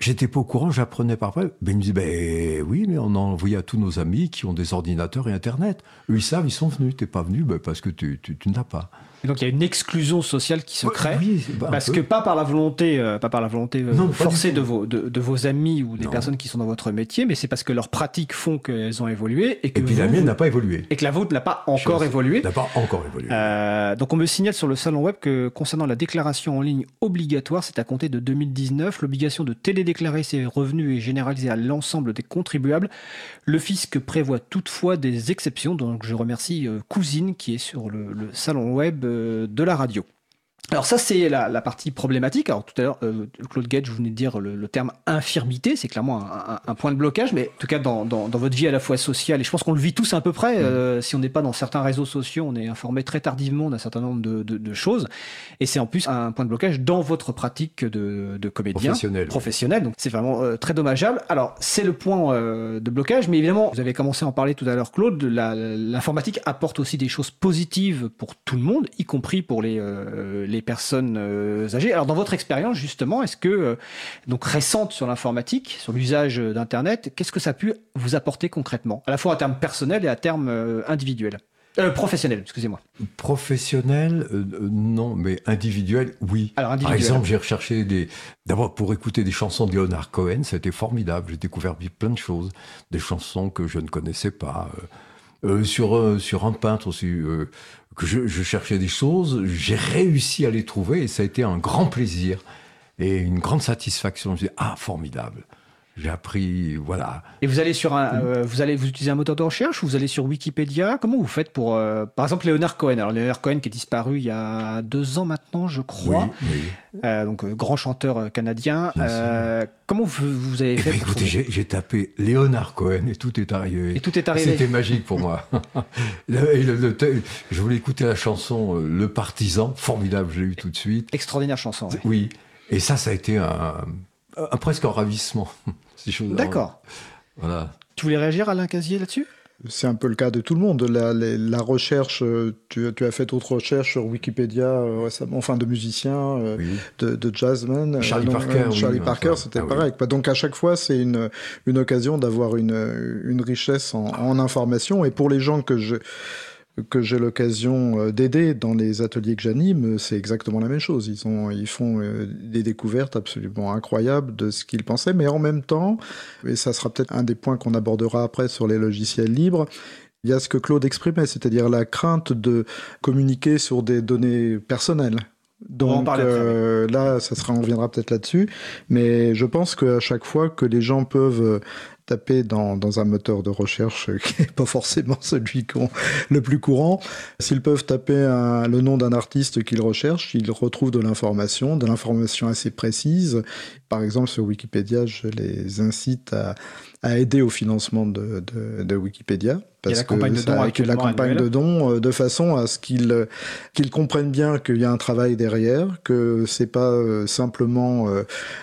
J'étais pas au courant, j'apprenais parfois. Ben, ils me disaient, ben oui, mais on a envoyé à tous nos amis qui ont des ordinateurs et Internet. Eux, ils savent, ils sont venus. T'es pas venu ben, parce que tu, tu, tu n'as pas. Et donc il y a une exclusion sociale qui se crée, parce que pas par la volonté, euh, pas par la volonté euh, forcée de vos, de, de, vos amis ou des personnes qui sont dans votre métier, mais c'est parce que leurs pratiques font qu'elles ont évolué et que et puis la mienne n'a pas évolué. et que la vôtre n'a pas encore évolué. N'a pas encore évolué. Euh, donc on me signale sur le salon web que concernant la déclaration en ligne obligatoire, c'est à compter de 2019, l'obligation de télédéclarer ses revenus est généralisée à l'ensemble des contribuables. Le fisc prévoit toutefois des exceptions, donc je remercie euh, Cousine qui est sur le, le salon web de la radio. Alors ça c'est la, la, partie problématique. Alors tout à l'heure euh, Claude Gage vous venez de dire le, le terme infirmité, c'est clairement un, un, un, point de blocage, mais en tout cas dans, dans, dans, votre vie à la fois sociale et je pense qu'on le vit tous à peu près. Mmh. Euh, si on n'est pas dans certains réseaux sociaux, on est informé très tardivement d'un certain nombre de, de, de choses, et c'est en plus un point de blocage dans votre pratique de, de comédien professionnel. professionnel. Donc c'est vraiment euh, très dommageable. Alors c'est le point de blocage, mais évidemment vous avez commencé à en parler tout à l'heure Claude. L'informatique apporte aussi des choses positives pour tout le monde, y compris pour les, les personnes euh, âgées. Alors dans votre expérience justement, est-ce que euh, donc récente sur l'informatique, sur l'usage d'internet, qu'est-ce que ça a pu vous apporter concrètement, à la fois à terme personnel et à terme euh, individuel euh, professionnel, excusez-moi. Professionnel, euh, non, mais individuel, oui. Alors, individuel. Par exemple, j'ai recherché des. D'abord, pour écouter des chansons de Leonard Cohen, c'était formidable. J'ai découvert plein de choses, des chansons que je ne connaissais pas. Euh, sur, sur un peintre aussi, que je, je, cherchais des choses, j'ai réussi à les trouver et ça a été un grand plaisir et une grande satisfaction. Je me dit, ah, formidable. J'ai appris, voilà. Et vous allez sur un, euh, vous allez vous utilisez un moteur de recherche ou vous allez sur Wikipédia? Comment vous faites pour, euh, par exemple, Leonard Cohen Alors Leonard Cohen qui est disparu il y a deux ans maintenant, je crois. Oui, oui. Euh, donc grand chanteur canadien. comment vous, vous avez eh fait ben, Écoutez, j'ai tapé Leonard Cohen et tout est arrivé. Et tout est arrivé. C'était magique pour moi. le, le, le, je voulais écouter la chanson Le Partisan, formidable, j'ai eu tout de suite. Extraordinaire chanson. Ouais. Oui. Et ça, ça a été un, un presque un ravissement. D'accord. Voilà. Tu voulais réagir, Alain Casier, là-dessus? C'est un peu le cas de tout le monde. La, la, recherche, euh, tu, tu, as fait d'autres recherches sur Wikipédia euh, récemment, enfin de musiciens, euh, de, de jazzmen. Charlie Parker. Charlie Parker, c'était ah pareil. Donc à chaque fois, c'est une, une occasion d'avoir une, une richesse en, en information. Et pour les gens que je que j'ai l'occasion euh, d'aider dans les ateliers que j'anime, c'est exactement la même chose. Ils, ont, ils font euh, des découvertes absolument incroyables de ce qu'ils pensaient, mais en même temps, et ça sera peut-être un des points qu'on abordera après sur les logiciels libres, il y a ce que Claude exprimait, c'est-à-dire la crainte de communiquer sur des données personnelles. Donc euh, là, ça sera, on reviendra peut-être là-dessus, mais je pense qu'à chaque fois que les gens peuvent taper dans, dans, un moteur de recherche qui n'est pas forcément celui le plus courant. S'ils peuvent taper un, le nom d'un artiste qu'ils recherchent, ils retrouvent de l'information, de l'information assez précise. Par exemple, sur Wikipédia, je les incite à, à aider au financement de, de, de Wikipédia. Parce la campagne de dons avec la campagne de dons euh, de façon à ce qu'ils euh, qu'ils comprennent bien qu'il y a un travail derrière, que c'est pas euh, simplement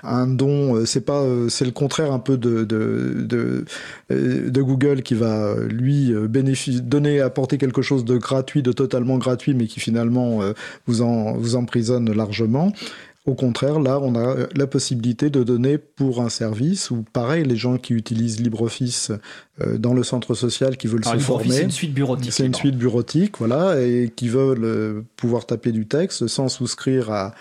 un don, c'est pas c'est le contraire un peu de de, de de Google qui va lui bénéficier donner apporter quelque chose de gratuit, de totalement gratuit, mais qui finalement vous en vous emprisonne largement. Au contraire, là, on a la possibilité de donner pour un service, ou pareil, les gens qui utilisent LibreOffice euh, dans le centre social, qui veulent se former. C'est une suite bureautique. C'est une suite bureautique, voilà, et qui veulent euh, pouvoir taper du texte sans souscrire à,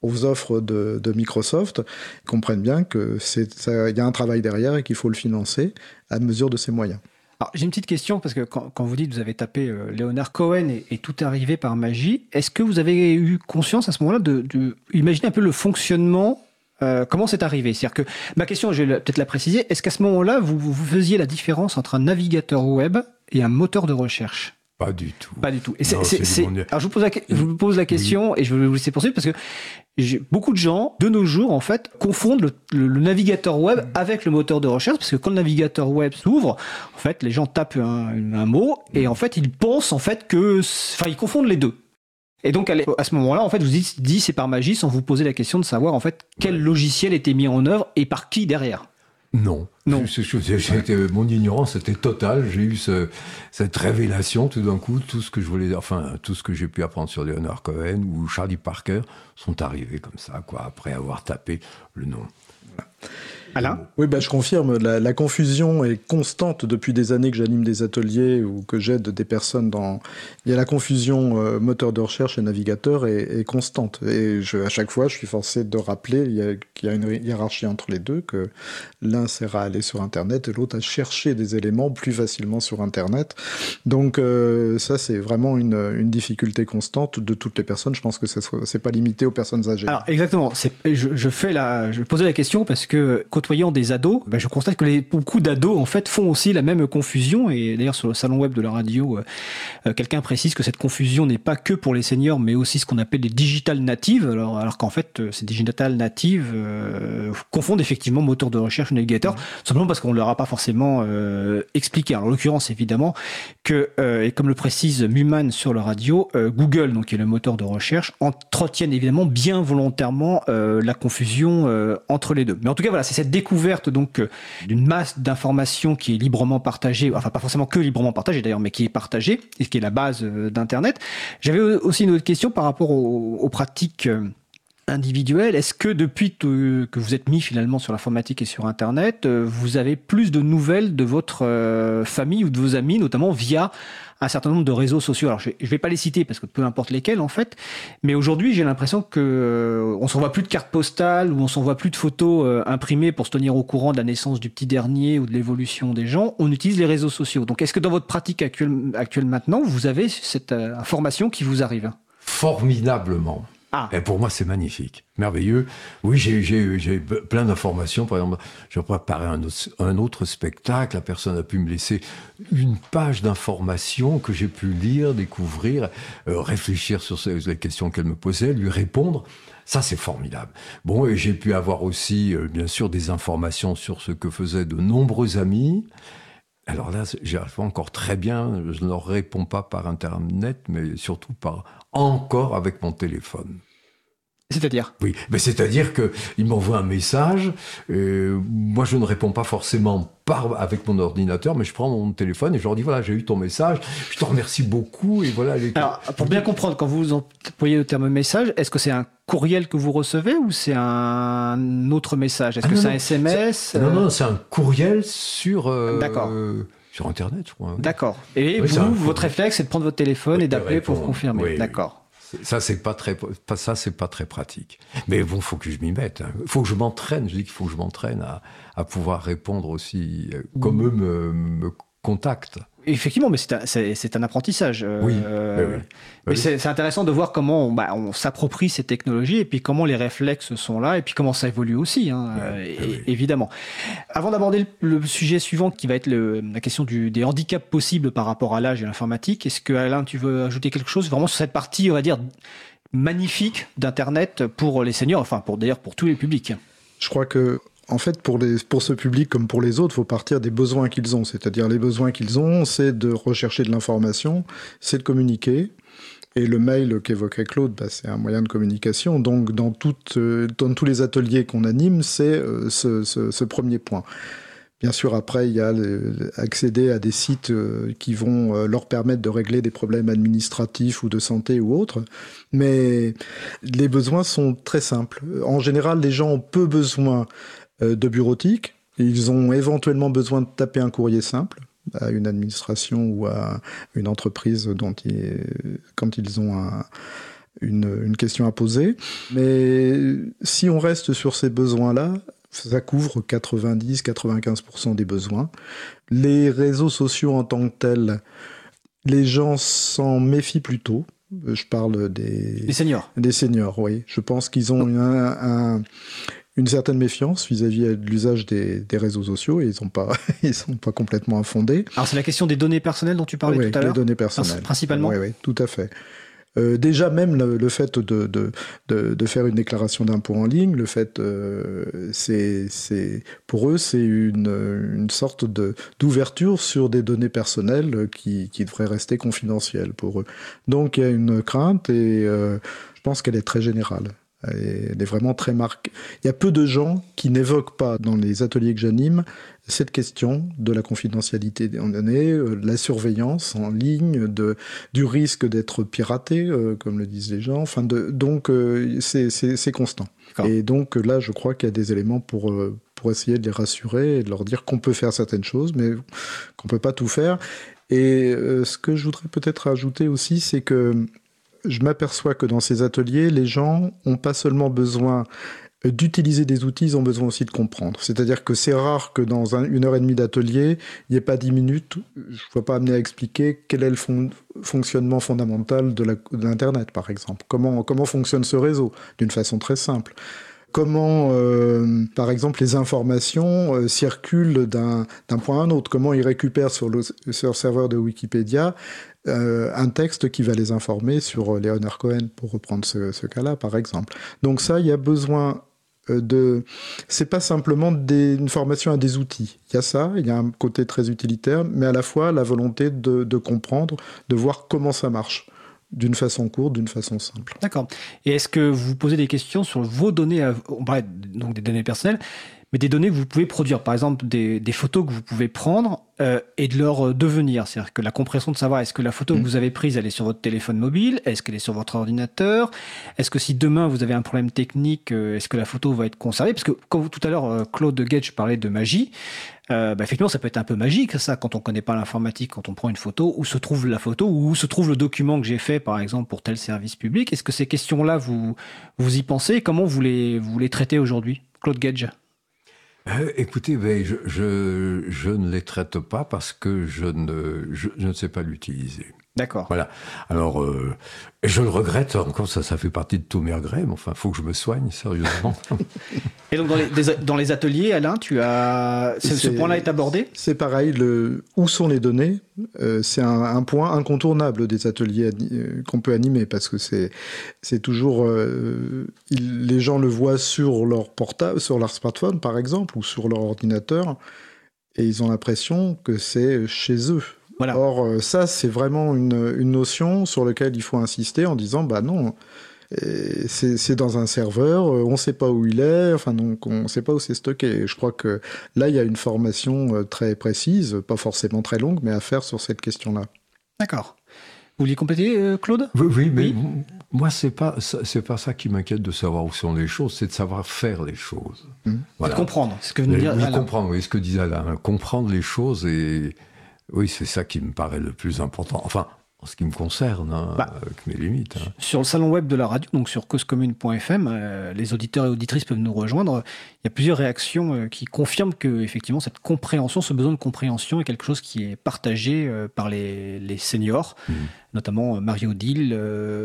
aux offres de, de Microsoft, comprennent bien que c'est, il y a un travail derrière et qu'il faut le financer à mesure de ses moyens. Alors, j'ai une petite question parce que quand, quand, vous dites vous avez tapé euh, Léonard Cohen et, et, tout est arrivé par magie, est-ce que vous avez eu conscience à ce moment-là de, de imaginer un peu le fonctionnement euh, comment c'est arrivé? C'est-à-dire que ma question, je vais peut-être la préciser. Est-ce qu'à ce, moment-là, vous, vous faisiez la différence entre un navigateur web et un moteur de recherche? Pas du tout. Pas du tout. Et Alors je vous pose la, je vous pose la question et je vais vous laisser poursuivre parce que beaucoup de gens, de nos jours, en fait, confondent le, le, navigateur web avec le moteur de recherche, parce que quand le navigateur web s'ouvre, en fait, les gens tapent un, un, mot et en fait, ils pensent en fait que, enfin, ils confondent les deux. Et donc à ce moment-là, en fait, vous dites, dit c'est par magie sans vous poser la question de savoir en fait quel logiciel était mis en œuvre et par qui derrière. Non. Non. mon ignorance était totale. J'ai eu ce, cette révélation tout d'un coup. Tout ce que je voulais, enfin, tout ce que j'ai pu apprendre sur Leonard Cohen ou Charlie Parker sont arrivés comme ça, quoi, après avoir tapé le nom. Alain? Oui, bah, je confirme. La, la, confusion est constante depuis des années que j'anime des ateliers ou que j'aide des personnes dans. Il y a la confusion euh, moteur de recherche et navigateur est, est constante. Et je, à chaque fois, je suis forcé de rappeler qu'il y, y, a une hiérarchie entre les deux, que l'un sert à aller sur Internet et l'autre à chercher des éléments plus facilement sur Internet. Donc, euh, ça, c'est vraiment une, une, difficulté constante de toutes les personnes. Je pense que ce n'est pas limité aux personnes âgées. Alors, exactement. Je, je, fais la, je posais la question parce que côtoyant des ados, ben je constate que les, beaucoup d'ados en fait font aussi la même confusion. Et d'ailleurs sur le salon web de la radio, euh, quelqu'un précise que cette confusion n'est pas que pour les seniors, mais aussi ce qu'on appelle les digital natives. Alors, alors qu'en fait, euh, ces digital natives euh, confondent effectivement moteur de recherche et navigateur, mmh. simplement parce qu'on leur a pas forcément euh, expliqué. Alors, en l'occurrence, évidemment, que euh, et comme le précise Muman sur la radio, Google, donc qui est le moteur de recherche, entretiennent évidemment bien volontairement la confusion entre les deux. Mais en tout cas, voilà, c'est cette découverte donc euh, d'une masse d'informations qui est librement partagée, enfin pas forcément que librement partagée d'ailleurs, mais qui est partagée et qui est la base euh, d'Internet. J'avais aussi une autre question par rapport aux, pratiques euh, individuelles. Est-ce que depuis que vous êtes mis finalement sur l'informatique et sur Internet, vous avez plus de nouvelles de votre famille ou de vos amis, notamment via un certain nombre de réseaux sociaux. Alors je ne vais pas les citer parce que peu importe lesquels en fait, mais aujourd'hui j'ai l'impression que euh, on s'envoie plus de cartes postales ou on s'envoie plus de photos euh, imprimées pour se tenir au courant de la naissance du petit dernier ou de l'évolution des gens. On utilise les réseaux sociaux. Donc est-ce que dans votre pratique actuelle, actuelle maintenant, vous avez cette euh, information qui vous arrive? Formidablement. Ah. Et pour moi, c'est magnifique, merveilleux. Oui, j'ai plein d'informations. Par exemple, je préparais un autre, un autre spectacle. La personne a pu me laisser une page d'informations que j'ai pu lire, découvrir, euh, réfléchir sur les questions qu'elle me posait, lui répondre. Ça, c'est formidable. Bon, et j'ai pu avoir aussi, euh, bien sûr, des informations sur ce que faisaient de nombreux amis. Alors là, j'arrive encore très bien. Je ne leur réponds pas par Internet, mais surtout par encore avec mon téléphone. C'est-à-dire Oui, mais c'est-à-dire qu'il m'envoie un message, euh, moi je ne réponds pas forcément par, avec mon ordinateur, mais je prends mon téléphone et je leur dis voilà, j'ai eu ton message, je te remercie beaucoup et voilà. Alors, pour bien comprendre, quand vous employez le terme message, est-ce que c'est un courriel que vous recevez ou c'est un autre message? Est-ce ah que c'est un SMS Non, non, c'est un courriel sur. Euh, D'accord sur Internet, je crois. D'accord. Et vous, votre réflexe, c'est de prendre votre téléphone et d'appeler pour confirmer. D'accord. Ça, c'est pas très, ça, c'est pas très pratique. Mais bon, faut que je m'y mette. Il hein. faut que je m'entraîne. Je dis qu'il faut que je m'entraîne à, à, pouvoir répondre aussi euh, comme eux me, me contactent. Effectivement, mais c'est un, un, apprentissage. Euh, oui. mais c'est intéressant de voir comment on, bah, on s'approprie ces technologies et puis comment les réflexes sont là et puis comment ça évolue aussi, hein, évidemment. Avant d'aborder le, sujet suivant qui va être le, la question du, des handicaps possibles par rapport à l'âge et l'informatique, est-ce que Alain, tu veux ajouter quelque chose vraiment sur cette partie, on va dire, magnifique d'Internet pour les seniors, enfin pour d'ailleurs pour tous les publics? Je crois que en fait, pour, ce public comme pour les autres, il faut partir des besoins qu'ils ont. C'est-à-dire les besoins qu'ils ont, c'est de rechercher de l'information, c'est de communiquer. Et le mail qu'évoquait Claude, bah, c'est un moyen de communication. Donc, dans, euh, tous les ateliers qu'on anime, c'est euh, ce, premier point. Bien sûr, après, il y a accéder à des sites euh, qui vont leur permettre de régler des problèmes administratifs ou de santé ou autres. Mais les besoins sont très simples. En général, les gens ont peu besoin de bureautique. Ils ont éventuellement besoin de taper un courrier simple à une administration ou à une entreprise dont ils, quand ils ont une, une, question à poser. Mais si on reste sur ces besoins-là, ça couvre 90-95% des besoins. Les réseaux sociaux en tant que tels, les gens s'en méfient plutôt. Je parle des... Des seniors. Des seniors, oui. Je pense qu'ils ont un, un, une certaine méfiance vis-à-vis de l'usage des, réseaux sociaux et ils sont pas ils sont pas complètement infondés. Alors c'est la question des données personnelles dont tu parlais tout à l'heure. Les données personnelles, principalement. Oui, oui, tout à fait. Euh, déjà même le, fait de, de, de, faire une déclaration d'impôt en ligne, le fait, euh, c'est, c'est pour eux, c'est une, une sorte de, d'ouverture sur des données personnelles qui, qui devraient rester confidentielles pour eux. Donc il y a une crainte et euh, je pense qu'elle est très générale. Elle est vraiment très marquée. Il y a peu de gens qui n'évoquent pas dans les ateliers que j'anime cette question de la confidentialité des données, euh, de la surveillance en ligne, de, du risque d'être piraté, euh, comme le disent les gens. Enfin, de, donc, euh, c'est constant. Et donc là, je crois qu'il y a des éléments pour, pour essayer de les rassurer et de leur dire qu'on peut faire certaines choses, mais qu'on peut pas tout faire. Et ce que je voudrais peut-être ajouter aussi, c'est que je m'aperçois que dans ces ateliers, les gens n'ont pas seulement besoin d'utiliser des outils, ils ont besoin aussi de comprendre. C'est-à-dire que c'est rare que dans une heure et demie d'atelier, il n'y ait pas dix minutes, je ne vois pas amener à expliquer quel est le fonctionnement fondamental de l'Internet, par exemple. Comment, comment fonctionne ce réseau, d'une façon très simple comment, euh, par exemple, les informations euh, circulent d'un point à un autre, comment ils récupèrent sur sur le serveur de Wikipédia euh, un texte qui va les informer sur Leonard Cohen, pour reprendre ce, cas-là, par exemple. Donc ça, il y a besoin de... C'est pas simplement des, une formation à des outils. Il y a ça, il y a un côté très utilitaire, mais à la fois la volonté de, comprendre, de voir comment ça marche d'une façon courte, d'une façon simple. D'accord. Et est-ce que vous posez des questions sur vos données, donc des données personnelles, mais des données que vous pouvez produire, par exemple des, des photos que vous pouvez prendre euh, et de leur euh, devenir. C'est-à-dire que la compression de savoir est-ce que la photo que mm. vous avez prise, elle est sur votre téléphone mobile, est-ce qu'elle est sur votre ordinateur, est-ce que si demain vous avez un problème technique, euh, est-ce que la photo va être conservée? Parce que quand tout à l'heure Claude Gage parlait de magie, bah effectivement, ça peut être un peu magique, ça, quand on connaît pas l'informatique, quand on prend une photo, où se trouve la photo, où se trouve le document que j'ai fait, par exemple, pour tel service public. Est-ce que ces questions-là, vous, vous y pensez? Comment vous les, vous les traitez aujourd'hui Claude Gage euh, écoutez, ben, je, je, ne les traite pas parce que je ne, je ne sais pas l'utiliser. D'accord. Voilà. Alors, euh, je le regrette encore, ça, ça fait partie de tous mes regrets, mais enfin, il faut que je me soigne, sérieusement. Et donc, dans les, dans les, ateliers, Alain, tu as. Ce point-là est abordé? C'est pareil, le, où sont les données? Euh, C'est un, un, point incontournable des ateliers euh, qu'on peut animer, parce que c'est, c'est toujours. Euh, les gens le voient sur leur portable, sur leur smartphone, par exemple, ou sur leur ordinateur, et ils ont l'impression que c'est chez eux. Or, euh, ça, c'est vraiment une, une, notion sur laquelle il faut insister en disant, bah non, c'est dans un serveur, on ne sait pas où il est, enfin donc on ne sait pas où c'est stocké. je crois que là, il y a une formation très précise, pas forcément très longue, mais à faire sur cette question-là. D'accord. Vous vouliez compléter, Claude? Oui, oui, mais moi, c'est pas c'est pas ça qui m'inquiète de savoir où sont les choses, c'est de savoir faire les choses. Mmh. Voilà. De comprendre, ce que vous dire. Oui, comprendre, oui, ce que disait Alain, comprendre les choses et oui, c'est ça qui me paraît le plus important. Enfin, en ce qui me concerne, hein, bah, avec mes limites. Hein. Sur le salon web de la radio, donc sur causecommune.fm, euh, les auditeurs et auditrices peuvent nous rejoindre. Il y a plusieurs réactions euh, qui confirment que effectivement cette compréhension, ce besoin de compréhension est quelque chose qui est partagé euh, par les, les seniors, mmh. Notamment Marie-Odile.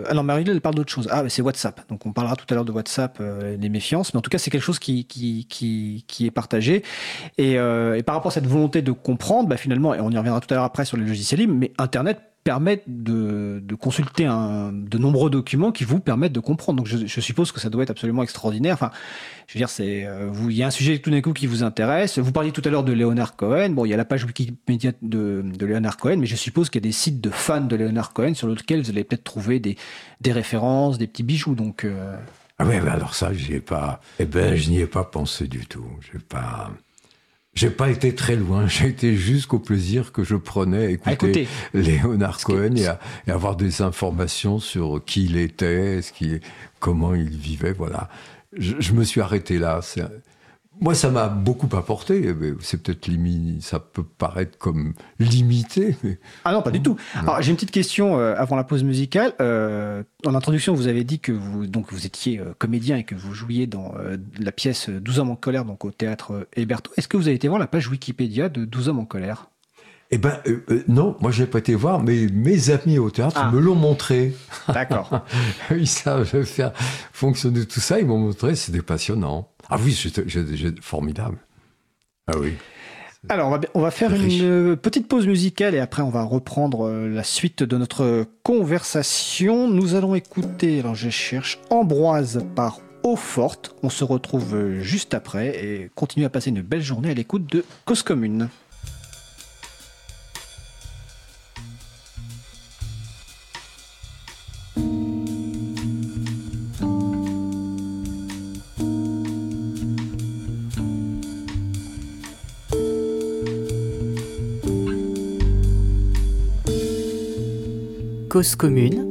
alors Marie-Odile, elle parle d'autre chose. Ah, c'est WhatsApp. Donc on parlera tout à l'heure de WhatsApp, des méfiances, mais en tout cas c'est quelque chose qui, est partagé. Et, et, par rapport à cette volonté de comprendre, bah, finalement, et on y reviendra tout à l'heure après sur les logiciels libres, mais Internet permettent de, consulter de nombreux documents qui vous permettent de comprendre. Donc je, suppose que ça doit être absolument extraordinaire. Enfin, je veux dire, euh, il y a un sujet tout d'un coup qui vous intéresse. Vous parliez tout à l'heure de Leonard Cohen. Bon, il y a la page Wikipédia de, de Leonard Cohen, mais je suppose qu'il y a des sites de fans de Leonard Cohen sur lesquels vous allez peut-être trouver des, des références, des petits bijoux. Donc euh, ah ouais, alors ça, pas. Eh ben, je n'y ai pas pensé du tout. J'ai pas. J'ai pas été très loin, j'ai été jusqu'au plaisir que je prenais à écouter, Léonard Cohen et, à, avoir des informations sur qui il était, ce qui, comment il vivait, voilà. Je, je me suis arrêté là. Moi, ça m'a beaucoup apporté. C'est peut-être ça peut paraître comme limité. Ah non, pas du tout. Alors, j'ai une petite question euh, avant la pause musicale. Euh, en introduction, vous avez dit que vous, donc, vous étiez euh, comédien et que vous jouiez dans la pièce 12 hommes en colère, donc au théâtre Héberto. Est-ce que vous avez été voir la page Wikipédia de 12 hommes en colère? Eh ben non, moi je n'ai pas été voir, mais mes amis au théâtre ah. me l'ont montré. D'accord. ils savent faire fonctionner tout ça, ils m'ont montré, c'était passionnant. Ah oui, c'est formidable. Ah oui. Alors, on va, on va faire une petite pause musicale et après, on va reprendre euh, la suite de notre conversation. Nous allons écouter, alors je cherche, Ambroise par Eau Forte. On se retrouve euh, juste après et continue à passer une belle journée à l'écoute de Cause Commune. Cause commune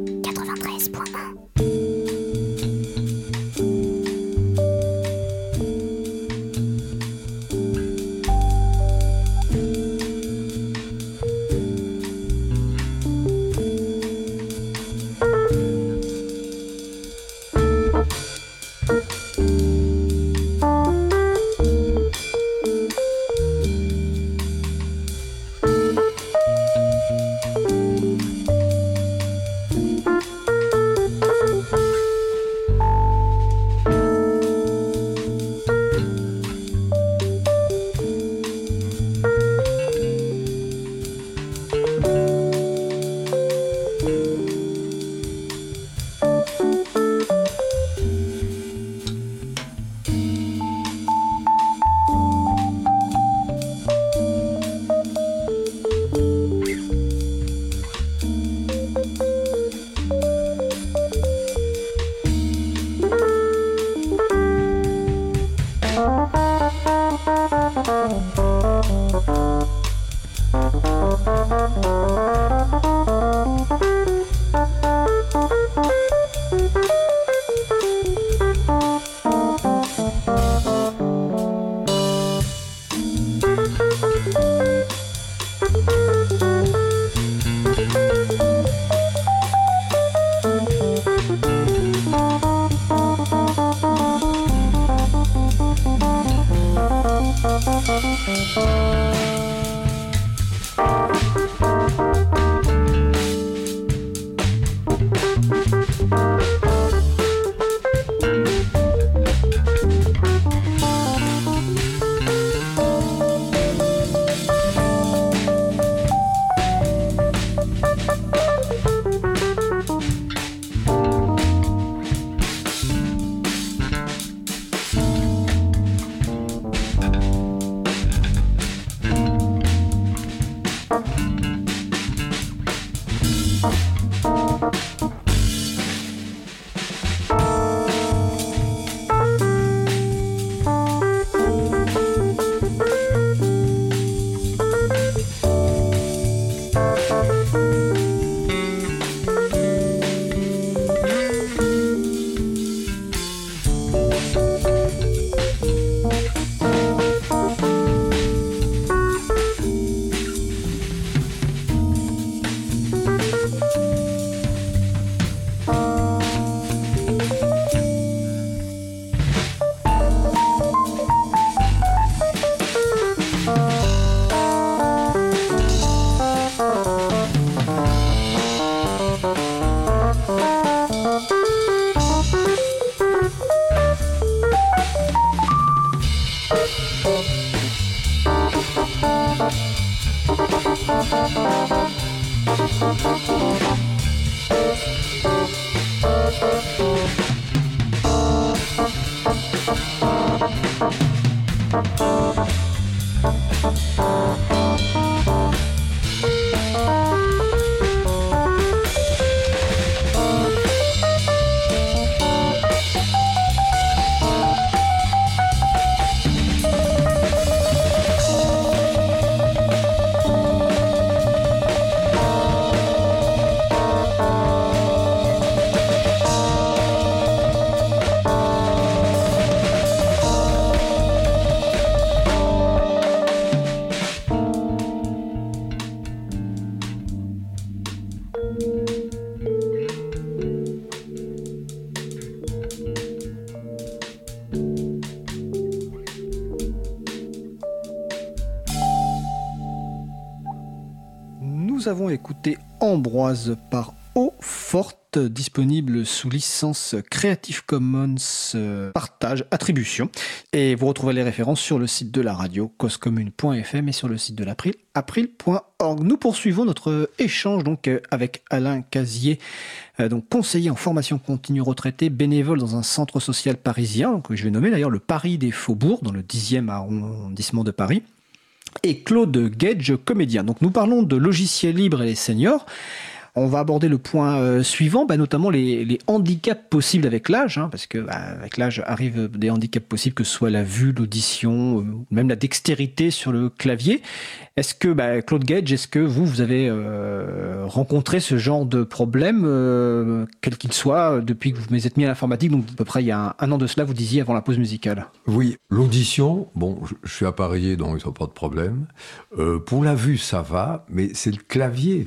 Ambroise par Eau Forte, disponible sous licence Creative Commons euh, Partage Attribution. Et vous retrouverez les références sur le site de la radio, causecommune.fm et sur le site de l'April, april.org. Nous poursuivons notre échange donc euh, avec Alain Casier, euh, donc conseiller en formation continue retraité, bénévole dans un centre social parisien, que je vais nommer d'ailleurs le Paris des Faubourgs, dans le 10e arrondissement de Paris et Claude Gage, comédien. Donc nous parlons de logiciels libres et les seniors. On va aborder le point euh, suivant, bah, notamment les, handicaps possibles avec l'âge, hein, parce que bah, avec l'âge arrivent des handicaps possibles, que ce soit la vue, l'audition, euh, même la dextérité sur le clavier. Est-ce que bah, Claude Gage, est-ce que vous vous avez euh, rencontré ce genre de problème, quel qu'il soit, depuis que vous vous êtes mis à l'informatique, donc à peu près il y a un, an de cela, vous disiez avant la pause musicale. Oui, l'audition, bon, je, suis appareillé, donc ils n'ont pas de problème. Pour la vue, ça va, mais c'est le clavier.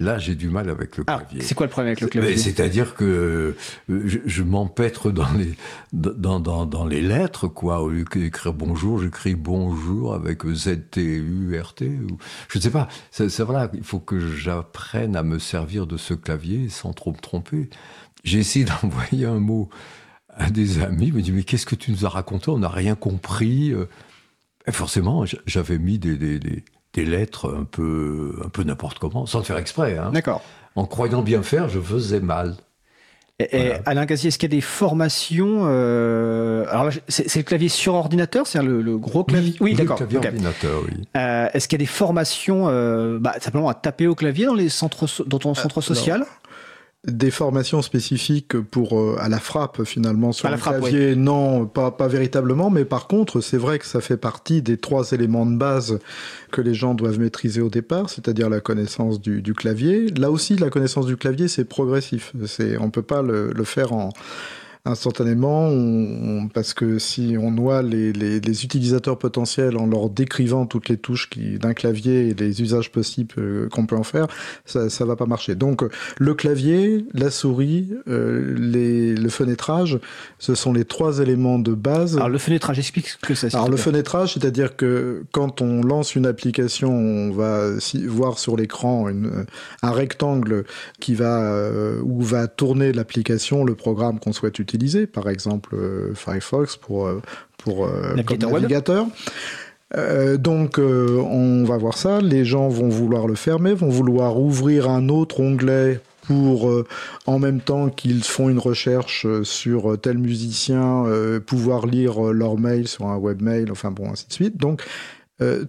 Là, j'ai du mal avec le clavier. C'est quoi le problème avec le clavier? C'est-à-dire que je, je m'empêtre dans les dans, dans, dans les lettres, quoi. Au lieu d'écrire bonjour, j'écris bonjour avec Z T U R T. Ou... Je ne sais pas. C'est voilà. Il faut que j'apprenne à me servir de ce clavier sans trop me tromper. J'ai essayé d'envoyer un mot à des amis. Ils me dit mais qu'est-ce que tu nous as raconté? On n'a rien compris. Et forcément, j'avais mis des, des, des des lettres un peu, un peu n'importe comment, sans le faire exprès. Hein. D'accord. En croyant bien faire, je faisais mal. Et, voilà. et Alain Cassier, est-ce qu'il y a des formations euh... Alors c'est le clavier sur ordinateur, c'est le, le, gros clavier? Oui, oui d'accord. Clavier okay. ordinateur, oui. Euh, est-ce qu'il y a des formations, euh, bah, simplement à taper au clavier dans les centres, dans ton centre social? non des formations spécifiques pour euh, à la frappe finalement sur le frappe, clavier. Non pas pas véritablement mais par contre c'est vrai que ça fait partie des trois éléments de base que les gens doivent maîtriser au départ c'est-à-dire la connaissance du, du, clavier. Là aussi la connaissance du clavier c'est progressif. C'est on peut pas le, le faire en instantanément, on, on, parce que si on noie les, les, les, utilisateurs potentiels en leur décrivant toutes les touches d'un clavier et les usages possibles euh, qu'on peut en faire, ça, ça va pas marcher. Donc le clavier, la souris, euh, les, le fenêtrage, ce sont les trois éléments de base. Alors le fenêtrage, explique ce que c'est. Alors le fenêtrage, c'est-à-dire que quand on lance une application, on va voir sur l'écran un rectangle qui va euh, où va tourner l'application, le programme qu'on souhaite utiliser par exemple euh, Firefox pour, euh, pour euh, comme navigateur. Euh, donc euh, on va voir ça, les gens vont vouloir le fermer, vont vouloir ouvrir un autre onglet pour euh, en même temps qu'ils font une recherche sur tel musicien pouvoir lire leur mail sur un webmail, enfin bon ainsi de suite. Donc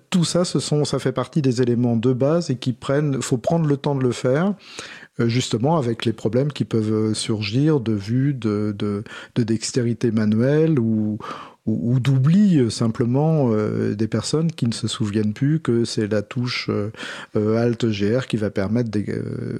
tout ça, ce sont, ça fait partie des éléments de base et qui prennent, faut prendre le temps de le faire, justement avec les problèmes qui peuvent surgir de vue, de, de, de dextérité manuelle ou, ou, ou d'oubli simplement euh, des personnes qui ne se souviennent plus que c'est la touche euh, Alt GR qui va permettre de,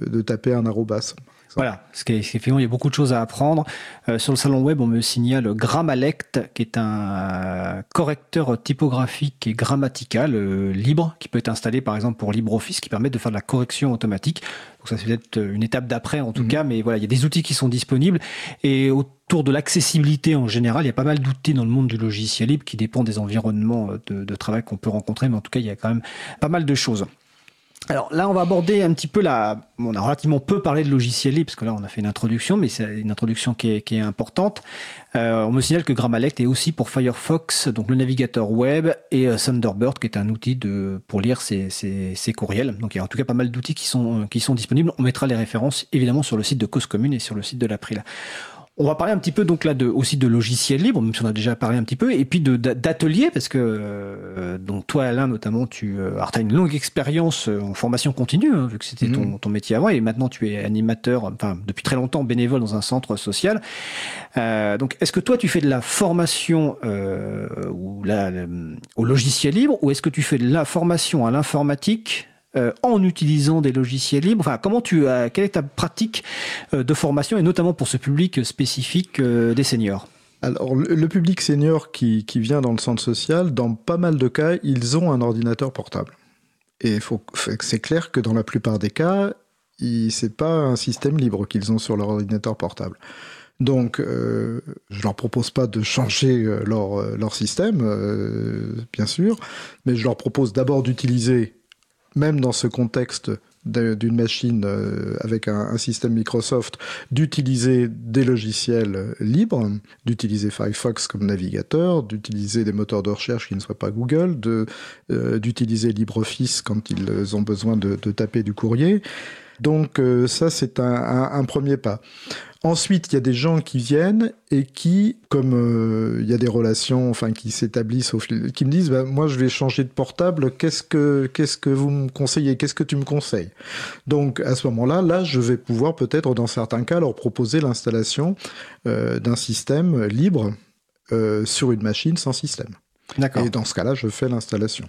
de taper un arrobas. Voilà, ce qui est, effectivement, il y a beaucoup de choses à apprendre. Euh, sur le salon web, on me signale Grammalect, qui est un correcteur typographique et grammatical euh, libre, qui peut être installé par exemple pour LibreOffice, qui permet de faire de la correction automatique. Donc ça c'est peut-être une étape d'après en tout mmh. cas, mais voilà, il y a des outils qui sont disponibles. Et autour de l'accessibilité en général, il y a pas mal d'outils dans le monde du logiciel libre qui dépend des environnements de, de travail qu'on peut rencontrer, mais en tout cas, il y a quand même pas mal de choses. Alors là, on va aborder un petit peu la. On a relativement peu parlé de logiciels libres, parce que là, on a fait une introduction, mais c'est une introduction qui est, importante. Euh, on me signale que Grammalect est aussi pour Firefox, donc le navigateur web, et euh, Thunderbird, qui est un outil de, pour lire ses, courriels. Donc il y a en tout cas pas mal d'outils qui sont, qui sont disponibles. On mettra les références évidemment sur le site de Cause Commune et sur le site de l'April. On va parler un petit peu donc là de, aussi de logiciels libres, même si on a déjà parlé un petit peu, et puis de d'ateliers parce que euh, donc toi Alain notamment tu euh, as une longue expérience euh, en formation continue hein, vu que c'était ton, mhm. ton, métier avant et maintenant tu es animateur, enfin depuis très longtemps bénévole dans un centre social. Euh, donc est-ce que toi tu fais de la formation euh, ou la, au logiciel libre ou est-ce que tu fais de la formation à l'informatique euh, en utilisant des logiciels libres Enfin, comment tu as, quelle est ta pratique euh, de formation et notamment pour ce public spécifique euh, des seniors? Alors, le public senior qui, qui, vient dans le centre social, dans pas mal de cas, ils ont un ordinateur portable. Et c'est clair que dans la plupart des cas, c'est pas un système libre qu'ils ont sur leur ordinateur portable. Donc, euh, je leur propose pas de changer leur, leur système, bien sûr, mais je leur propose d'abord d'utiliser même dans ce contexte d'une machine euh, avec un, système Microsoft, d'utiliser des logiciels libres, d'utiliser Firefox comme navigateur, d'utiliser des moteurs de recherche qui ne soient pas Google, euh, d'utiliser LibreOffice quand ils ont besoin de, taper du courrier. Donc euh, ça, c'est un, premier pas. Ensuite, il y a des gens qui viennent et qui, comme euh, il y a des relations, enfin, qui s'établissent, qui me disent, bah, moi, je vais changer de portable. Qu'est-ce que, qu'est-ce que vous me conseillez Qu'est-ce que tu me conseilles? Donc, à ce moment-là, là, je vais pouvoir peut-être, dans certains cas, leur proposer l'installation euh, d'un système libre sur une machine sans système. Et dans ce cas-là, je fais l'installation.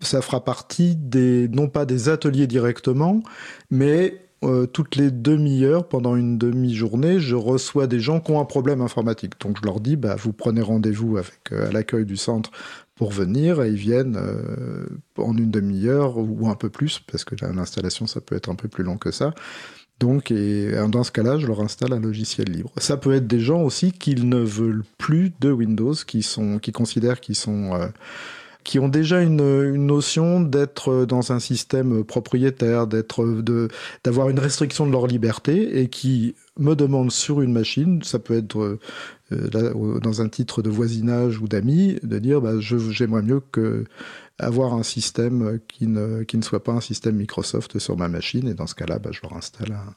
Ça fera partie des, non pas des ateliers directement, mais euh, toutes les demi-heures, pendant une demi-journée, je reçois des gens qui ont un problème informatique. Donc je leur dis, bah, vous prenez rendez-vous avec euh, à l'accueil du centre pour venir et ils viennent euh, en une demi-heure ou un peu plus, parce que l'installation, ça peut être un peu plus long que ça. Donc, et dans ce cas-là, je leur installe un logiciel libre. Ça peut être des gens aussi qui ne veulent plus de Windows, qui sont, qui considèrent qu'ils sont qui ont déjà une, notion d'être dans un système propriétaire, d'être de d'avoir une restriction de leur liberté et qui me demandent sur une machine, ça peut être euh, dans un titre de voisinage ou d'amis, de dire bah, j'aimerais mieux que avoir un système qui ne, qui ne soit pas un système Microsoft sur ma machine et dans ce cas-là, bah, je leur installe un,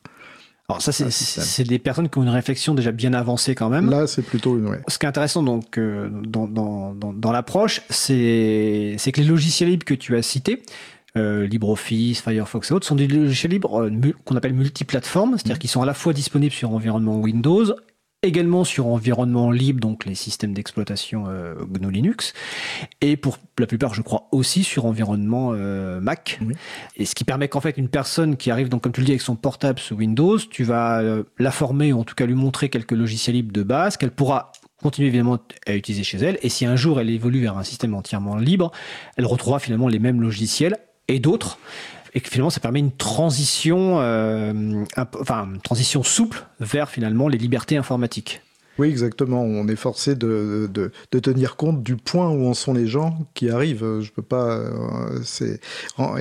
alors ça, c'est des personnes qui ont une réflexion déjà bien avancée quand même. Là, c'est plutôt une. Ouais. Ce qui est intéressant donc euh, dans, dans, dans, dans l'approche, c'est que les logiciels libres que tu as cités, euh, LibreOffice, Firefox et autres, sont des logiciels libres euh, qu'on appelle multiplateformes, c'est-à-dire mmh. qu'ils sont à la fois disponibles sur environnement Windows également sur environnement libre, donc les systèmes d'exploitation euh, GNU Linux, et pour la plupart, je crois, aussi sur environnement euh, Mac. Et ce qui permet qu'en fait, une personne qui arrive, donc comme tu le dis, avec son portable sous Windows, tu vas euh, la former, ou en tout cas lui montrer quelques logiciels libres de base, qu'elle pourra continuer évidemment à utiliser chez elle. Et si un jour elle évolue vers un système entièrement libre, elle retrouvera finalement les mêmes logiciels et d'autres et que finalement ça permet une transition, euh, enfin transition souple vers finalement les libertés informatiques. Oui, exactement. On est forcé de, tenir compte du point où en sont les gens qui arrivent. Je peux pas. Euh,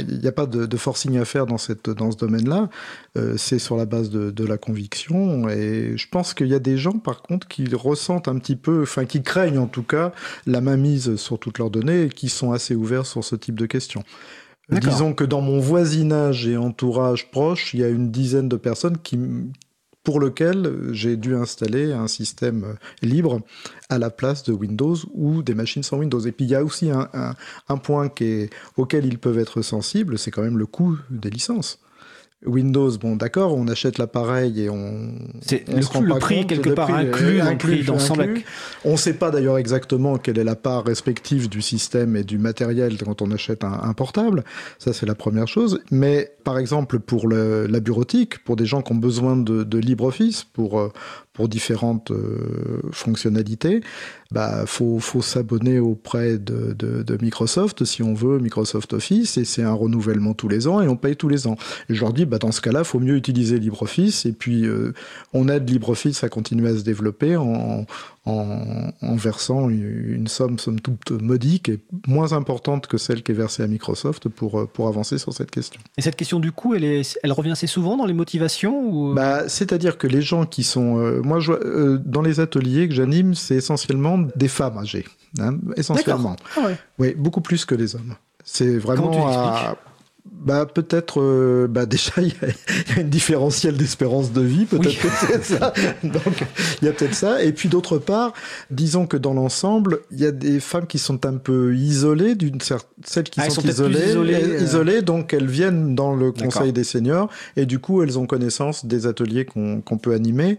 il n'y a pas de, forcing à faire dans ce domaine-là. Euh, c'est sur la base de, la conviction. Et je pense qu'il y a des gens, par contre, qui ressentent un petit peu, enfin, qui craignent en tout cas la mainmise sur toutes leurs données et qui sont assez ouverts sur ce type de questions. Disons que dans mon voisinage et entourage proche, il y a une dizaine de personnes pour lesquelles j'ai dû installer un système libre à la place de Windows ou des machines sans Windows. Et puis il y a aussi un, point auquel ils peuvent être sensibles, c'est quand même le coût des licences. Windows, bon d'accord, on achète l'appareil et on. C'est le, le prix quelque part inclus, inclus dans son On ne sait pas d'ailleurs exactement quelle est la part respective du système et du matériel quand on achète un, un portable. Ça c'est la première chose. Mais par exemple pour le, la bureautique, pour des gens qui ont besoin de, de LibreOffice pour euh, pour différentes euh, fonctionnalités, bah faut, faut s'abonner auprès de, de, Microsoft si on veut Microsoft Office et c'est un renouvellement tous les ans et on paye tous les ans. Et je leur dis bah dans ce cas-là, faut mieux utiliser LibreOffice et puis euh, on aide LibreOffice à continuer à se développer en, en, en, versant une somme somme toute modique et moins importante que celle qui est versée à Microsoft pour pour avancer sur cette question. Et cette question du coup, elle est elle revient assez souvent dans les motivations ou bah c'est-à-dire que les gens qui sont euh, moi, je, euh, dans les ateliers que j'anime, c'est essentiellement des femmes âgées, hein, essentiellement. Ah ouais. Oui, beaucoup plus que les hommes. C'est vraiment à, bah peut-être euh, bah déjà il y, a une différentielle d'espérance de vie peut-être que c'est ça donc il y a peut-être ça et puis d'autre part disons que dans l'ensemble il y a des femmes qui sont un peu isolées d'une certaine celles qui Ah, sont, isolées isolées, euh. isolées, donc elles viennent dans le conseil des seniors et du coup elles ont connaissance des ateliers qu'on qu'on peut animer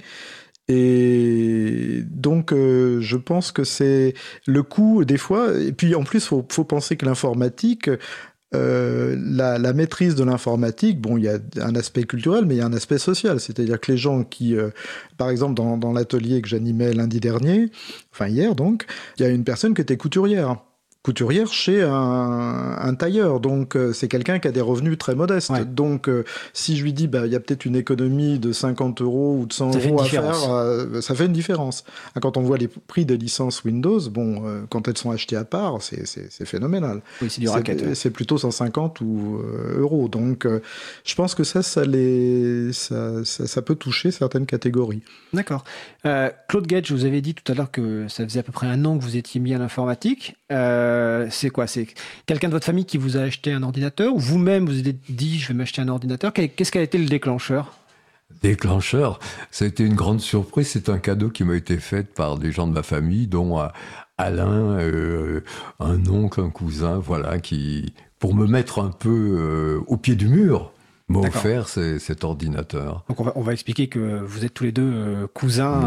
et donc, euh, je pense que c'est le coût des fois. Et puis, en plus, faut, faut penser que l'informatique, euh, la, maîtrise de l'informatique, bon, il y a un aspect culturel, mais il y a un aspect social. C'est-à-dire que les gens qui, euh, par exemple, dans, dans l'atelier que j'animais lundi dernier, enfin hier donc, il y a une personne qui était couturière. Couturière chez un, un tailleur, donc euh, c'est quelqu'un qui a des revenus très modestes. Ouais. Donc, euh, si je lui dis, bah, il y a peut-être une économie de 50 euros ou de 100 Ça fait une euros à différence. faire, euh, ça fait une différence. Ah, Quand on voit les prix des licences Windows, bon, quand elles sont achetées à part, c'est- phénoménal. Oui, c'est du racket. C'est plutôt 150 ou, euros. Donc, je pense que ça, ça, les, ça, ça, ça peut toucher certaines catégories. D'accord. Euh, Claude Gage, vous avez dit tout à l'heure que ça faisait à peu près un an que vous étiez mis à l'informatique. Euh, c'est quoi? C'est quelqu'un de votre famille qui vous a acheté un ordinateur ou vous-même vous avez dit je vais m'acheter un ordinateur? Qu'est-ce qui a été le déclencheur? Déclencheur, ça a été une grande surprise. C'est un cadeau qui m'a été fait par des gens de ma famille, dont euh, Alain, euh, un oncle, un cousin, voilà, qui, pour me mettre un peu euh, au pied du mur, m'a offert ce- cet ordinateur. Donc on va, on va expliquer que vous êtes tous les deux euh, cousins.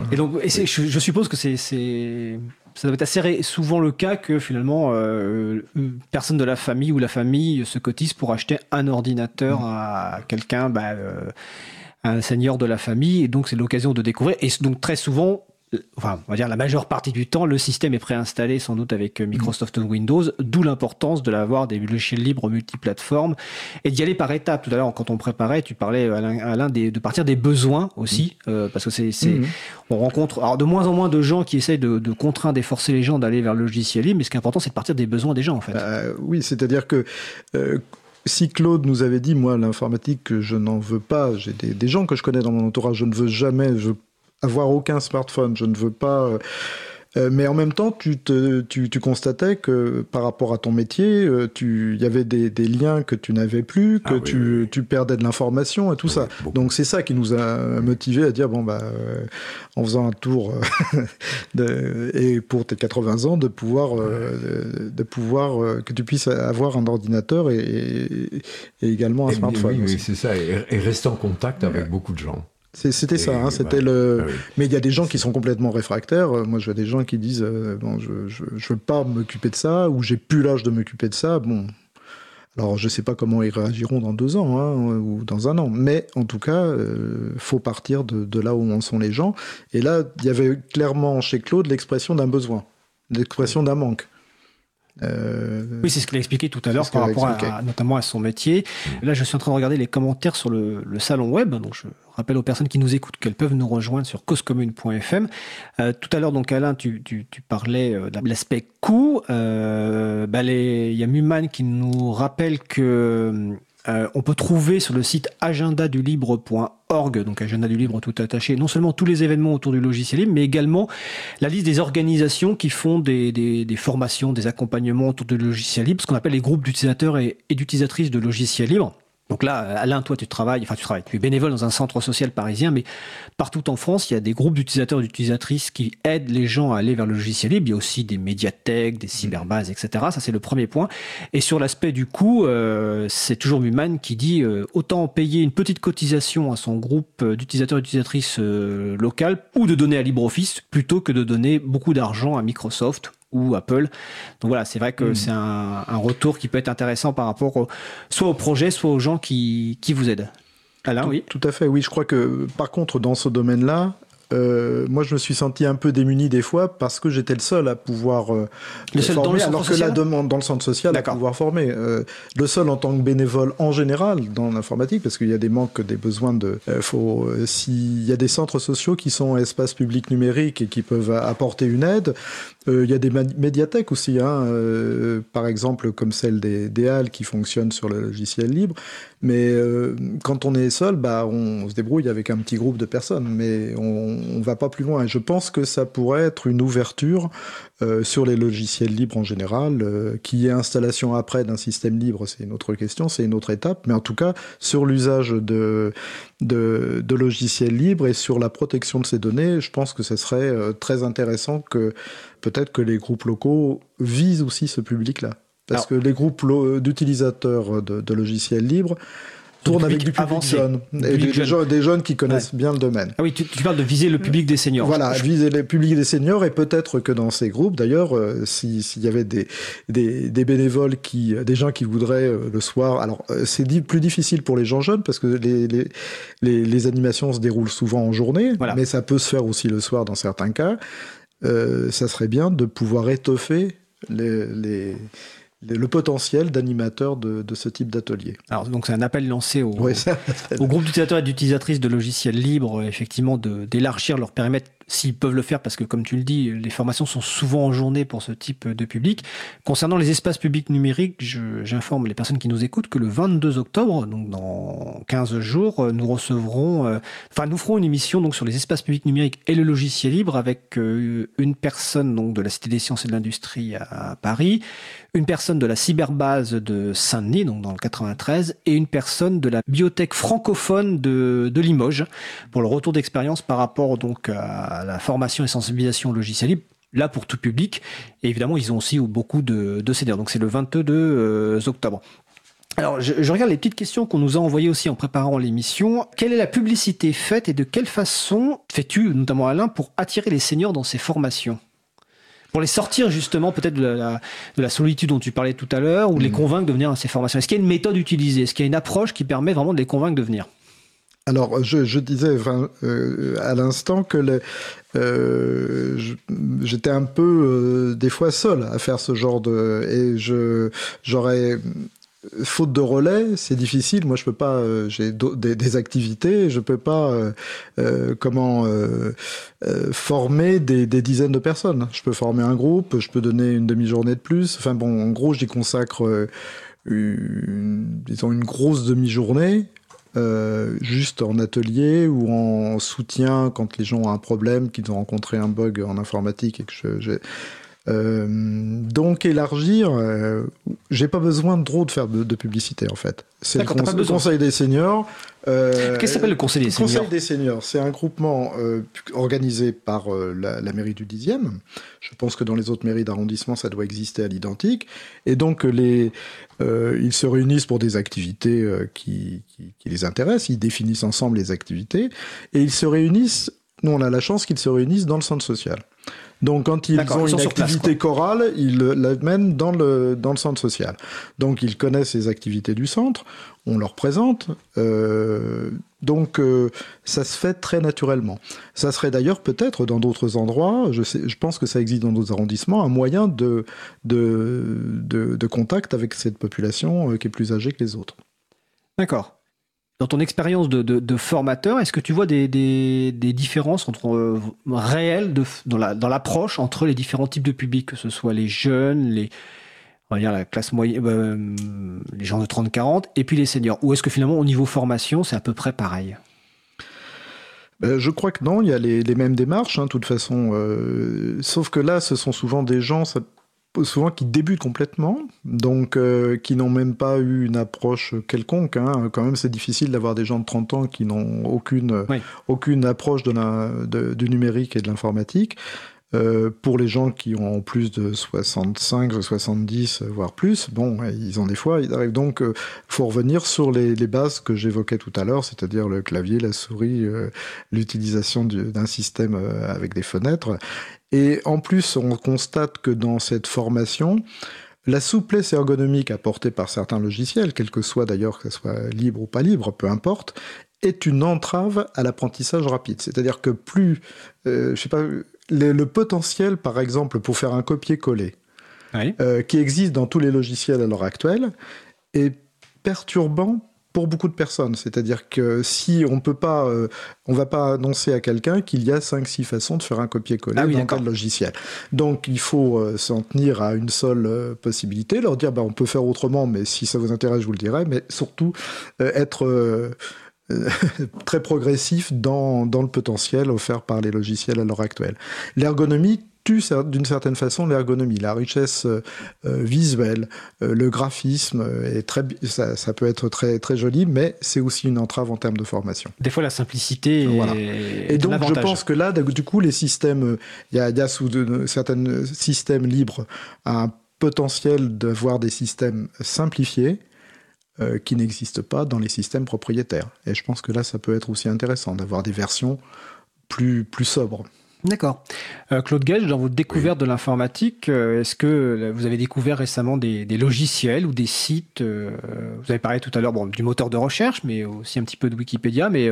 Euh, et donc et je, je suppose que c'est- ça doit être assez souvent le cas que finalement euh, une personne de la famille ou la famille se cotise pour acheter un ordinateur à quelqu'un, bah, euh, un seigneur de la famille. Et donc c'est l'occasion de découvrir. Et donc très souvent. Enfin, on va dire la majeure partie du temps, le système est préinstallé sans doute avec euh, Microsoft Windows, d'où l'importance de l'avoir des logiciels libres multiplateformes et d'y aller par étapes. Tout à l'heure, quand on préparait, tu parlais, Alain, des- de partir des besoins aussi, euh, parce que c'est, Mhm. on rencontre alors de moins en moins de gens qui essayent de, de contraindre et forcer les gens d'aller vers le logiciel libre, mais ce qui est important, c'est de partir des besoins des gens, en fait. Euh, oui, c'est-à-dire que euh, si Claude nous avait dit, moi, l'informatique, que je n'en veux pas, j'ai des, des gens que je connais dans mon entourage, je ne veux jamais je avoir aucun smartphone, je ne veux pas. euh, euh, mais en même temps, tu, te, tu, tu constatais que par rapport à ton métier, euh, tu- il y avait des, des liens que tu n'avais plus, que Ah oui, tu, oui, oui. tu perdais de l'information et tout Oui, ça. beaucoup. Donc c'est ça qui nous a motivés à dire bon bah euh, en faisant un tour de, et pour tes 80 ans de pouvoir euh, de, pouvoir que tu puisses avoir un ordinateur et, également un Et- smartphone. oui, c'est ça, et, et rester en contact avec beaucoup de gens. C'était ça, hein, c'était le. Ah oui. Mais il y a des gens qui sont complètement réfractaires. Euh, Moi, je vois des gens qui disent euh, bon, je, je, je veux pas m'occuper de ça ou j'ai plus l'âge de m'occuper de ça. Bon. Alors, je sais pas comment ils réagiront dans deux ans hein, ou dans un an, mais en tout cas, euh, faut partir de, de là où en sont les gens. Et là, il y avait clairement chez Claude l'expression d'un besoin, l'expression d'un manque. Euh, Oui, c'est ce qu'il a expliqué tout à l'heure par rapport à, notamment à son métier. Là, je suis en train de regarder les commentaires sur le, le salon web. Donc, je rappelle aux personnes qui nous écoutent qu'elles peuvent nous rejoindre sur causecommune.fm. Euh, tout à l'heure, donc Alain, tu, tu, tu parlais euh, de l'aspect coût. Euh, bah, Il y a Muman qui nous rappelle que euh, on peut trouver sur le site agendadulibre.org, donc agenda du libre tout attaché, non seulement tous les événements autour du logiciel libre, mais également la liste des organisations qui font des, formations, des accompagnements autour du logiciel libre, ce qu'on appelle les groupes d'utilisateurs et d'utilisatrices de logiciels libres. Donc là, Alain, toi, tu travailles, enfin, tu travailles, tu es bénévole dans un centre social parisien, mais partout en France, il y a des groupes d'utilisateurs et d'utilisatrices qui aident les gens à aller vers le logiciel libre. Il y a aussi des médiathèques, des cyberbases, etc. Ça, c'est le premier point. Et sur l'aspect du coût, euh, c'est toujours Muman qui dit euh, autant payer une petite cotisation à son groupe euh, d'utilisateurs et d'utilisatrices euh, local ou de donner à LibreOffice plutôt que de donner beaucoup d'argent à Microsoft ou Apple. Donc voilà, c'est vrai que c'est un, un retour qui peut être intéressant par rapport au- soit au projet, soit aux gens qui, qui vous aident. Alain, tout, oui. tout à fait, oui. Je crois que par contre, dans ce domaine-là, euh, moi, je me suis senti un peu démuni des fois parce que j'étais le seul à pouvoir euh, Le seul dans former, alors que la demande dans le centre social à pouvoir former. Euh, le seul en tant que bénévole en général dans l'informatique, parce qu'il y a des manques, des besoins de. euh, faut s'il y a des centres sociaux qui sont espaces publics numériques et qui peuvent apporter une aide. Euh, Il y a des médiathèques aussi, hein, euh, par exemple comme celle des, des Halles qui fonctionne sur le logiciel libre. Mais euh, quand on est seul, bah, on se débrouille avec un petit groupe de personnes, mais on ne va pas plus loin. Et je pense que ça pourrait être une ouverture euh, sur les logiciels libres en général. Euh, qui y ait installation après d'un système libre, c'est une autre question, c'est une autre étape. Mais en tout cas, sur l'usage de, de, de, logiciels libres et sur la protection de ces données, je pense que ce serait euh, très intéressant que peut-être que les groupes locaux visent aussi ce public-là. Parce que les groupes d'utilisateurs de, de logiciels libres tourne avec du public jeune. Et des, jeune. des, jeunes qui connaissent bien le domaine. Ah oui, tu, parles de viser le public des seniors. Voilà, viser le public des seniors et peut-être que dans ces groupes, d'ailleurs, euh, s'il y avait des, des, des, bénévoles, qui, des gens qui voudraient euh, le soir, alors euh, c'est plus difficile pour les gens jeunes parce que les, les, les, les animations se déroulent souvent en journée, mais ça peut se faire aussi le soir dans certains cas. ça serait bien de pouvoir étoffer les, les, le potentiel d'animateur de, de, ce type d'atelier. Alors donc c'est un appel lancé au, au groupe d'utilisateurs et d'utilisatrices de logiciels libres, effectivement, d'élargir leur périmètre s'ils peuvent le faire, parce que comme tu le dis, les formations sont souvent en journée pour ce type de public. Concernant les espaces publics numériques, j'informe les personnes qui nous écoutent que le 22 octobre, donc dans 15 jours, nous recevrons, euh, enfin nous ferons une émission donc sur les espaces publics numériques et le logiciel libre avec euh, une personne donc de la Cité des sciences et de l'industrie à Paris, une personne de la cyberbase de Saint-Denis, donc dans le 93, et une personne de la bibliothèque francophone de, de Limoges, pour le retour d'expérience par rapport donc à la formation et sensibilisation logiciel libre là pour tout public. Et évidemment, ils ont aussi beaucoup de, de CDR. Donc c'est le 22 euh, octobre. Alors, je, je, regarde les petites questions qu'on nous a envoyées aussi en préparant l'émission. Quelle est la publicité faite et de quelle façon fais-tu, notamment Alain, pour attirer les seniors dans ces formations? Pour les sortir justement peut-être de la, de la, solitude dont tu parlais tout à l'heure, ou les mm. convaincre de venir à ces formations Est-ce qu'il y a une méthode utilisée? Est-ce qu'il y a une approche qui permet vraiment de les convaincre de venir? Alors, je, je disais euh, à l'instant que euh, j'étais un peu euh, des fois seul à faire ce genre de et je j'aurais faute de relais, c'est difficile. Moi, je peux pas. J'ai des, des, activités, je peux pas. Comment former des, dizaines de personnes. Je peux former un groupe, je peux donner une demi-journée de plus. Enfin bon, en gros, j'y consacre disons une grosse demi-journée. Juste en atelier ou en soutien quand les gens ont un problème, qu'ils ont rencontré un bug en informatique et que je, je euh, donc élargir, euh, j'ai pas besoin de trop de faire de, de publicité en fait. C'est le, le, Conseil des seniors. Euh, Qu'est-ce que s'appelle le Conseil des seniors Le Conseil des seniors, c'est un groupement euh, organisé par euh, la, la, mairie du 10e. Je pense que dans les autres mairies d'arrondissement, ça doit exister à l'identique. Et donc les, ils se réunissent pour des activités qui, qui, qui les intéressent. Ils définissent ensemble les activités et ils se réunissent. Nous, on a la chance qu'ils se réunissent dans le centre social. Donc quand ils ont une activité chorale, ils l'amènent dans le, dans le centre social. Donc ils connaissent les activités du centre, on leur présente. Euh, donc euh, ça se fait très naturellement. Ça serait d'ailleurs peut-être dans d'autres endroits, je, sais, je pense que ça existe dans d'autres arrondissements, un moyen de, de, de, de contact avec cette population euh, qui est plus âgée que les autres. D'accord dans ton expérience de, formateur, est-ce que tu vois des, différences entre euh, réelles dans, la, dans l'approche entre les différents types de publics, que ce soit les jeunes, les euh, gens de 30-40, et puis les seniors? Ou est-ce que finalement au niveau formation, c'est à peu près pareil? Ben, je crois que non, il y a les, mêmes démarches, hein, de toute façon. Euh, sauf que là, ce sont souvent des gens, souvent qui débutent complètement, donc euh, qui n'ont même pas eu une approche quelconque. Hein. Quand même, c'est difficile d'avoir des gens de 30 ans qui n'ont aucune, oui. aucune approche de la, de, du numérique et de l'informatique. Euh, pour les gens qui ont plus de 65, 70, voire plus, bon, ils ont des fois, donc, euh, faut revenir sur les, bases que j'évoquais tout à l'heure, c'est-à-dire le clavier, la souris, euh, l'utilisation d'un système euh, avec des fenêtres. Et en plus, on constate que dans cette formation, la souplesse ergonomique apportée par certains logiciels, quel que soit d'ailleurs que ce soit libre ou pas libre, peu importe, est une entrave à l'apprentissage rapide. C'est-à-dire que plus, je sais pas, le, le, potentiel, par exemple, pour faire un copier-coller, oui. euh, qui existe dans tous les logiciels à l'heure actuelle, est perturbant pour beaucoup de personnes. C'est-à-dire que si on peut pas, euh, on va pas annoncer à quelqu'un qu'il y a 5-6 façons de faire un copier-coller ah oui, dans tel logiciel. Donc il faut euh, s'en tenir à une seule euh, possibilité, leur dire bah, on peut faire autrement, mais si ça vous intéresse, je vous le dirai, mais surtout être très progressif dans, dans le potentiel offert par les logiciels à l'heure actuelle. L'ergonomie tue d'une certaine façon l'ergonomie, la richesse euh, euh, visuelle, euh, le graphisme est très, ça, ça, peut être très très joli, mais c'est aussi une entrave en termes de formation. Des fois, la simplicité. Voilà. Et donc, je pense que là, du coup, les systèmes, il y a, y a, sous de, certains systèmes libres un potentiel d'avoir des systèmes simplifiés. Euh, qui n'existent pas dans les systèmes propriétaires. Et je pense que là, ça peut être aussi intéressant d'avoir des versions plus, plus sobres. D'accord. Euh, Claude Gage, dans votre découverte de l'informatique, euh, est-ce que vous avez découvert récemment des, logiciels ou des sites euh, Vous avez parlé tout à l'heure bon, du moteur de recherche, mais aussi un petit peu de Wikipédia. Mais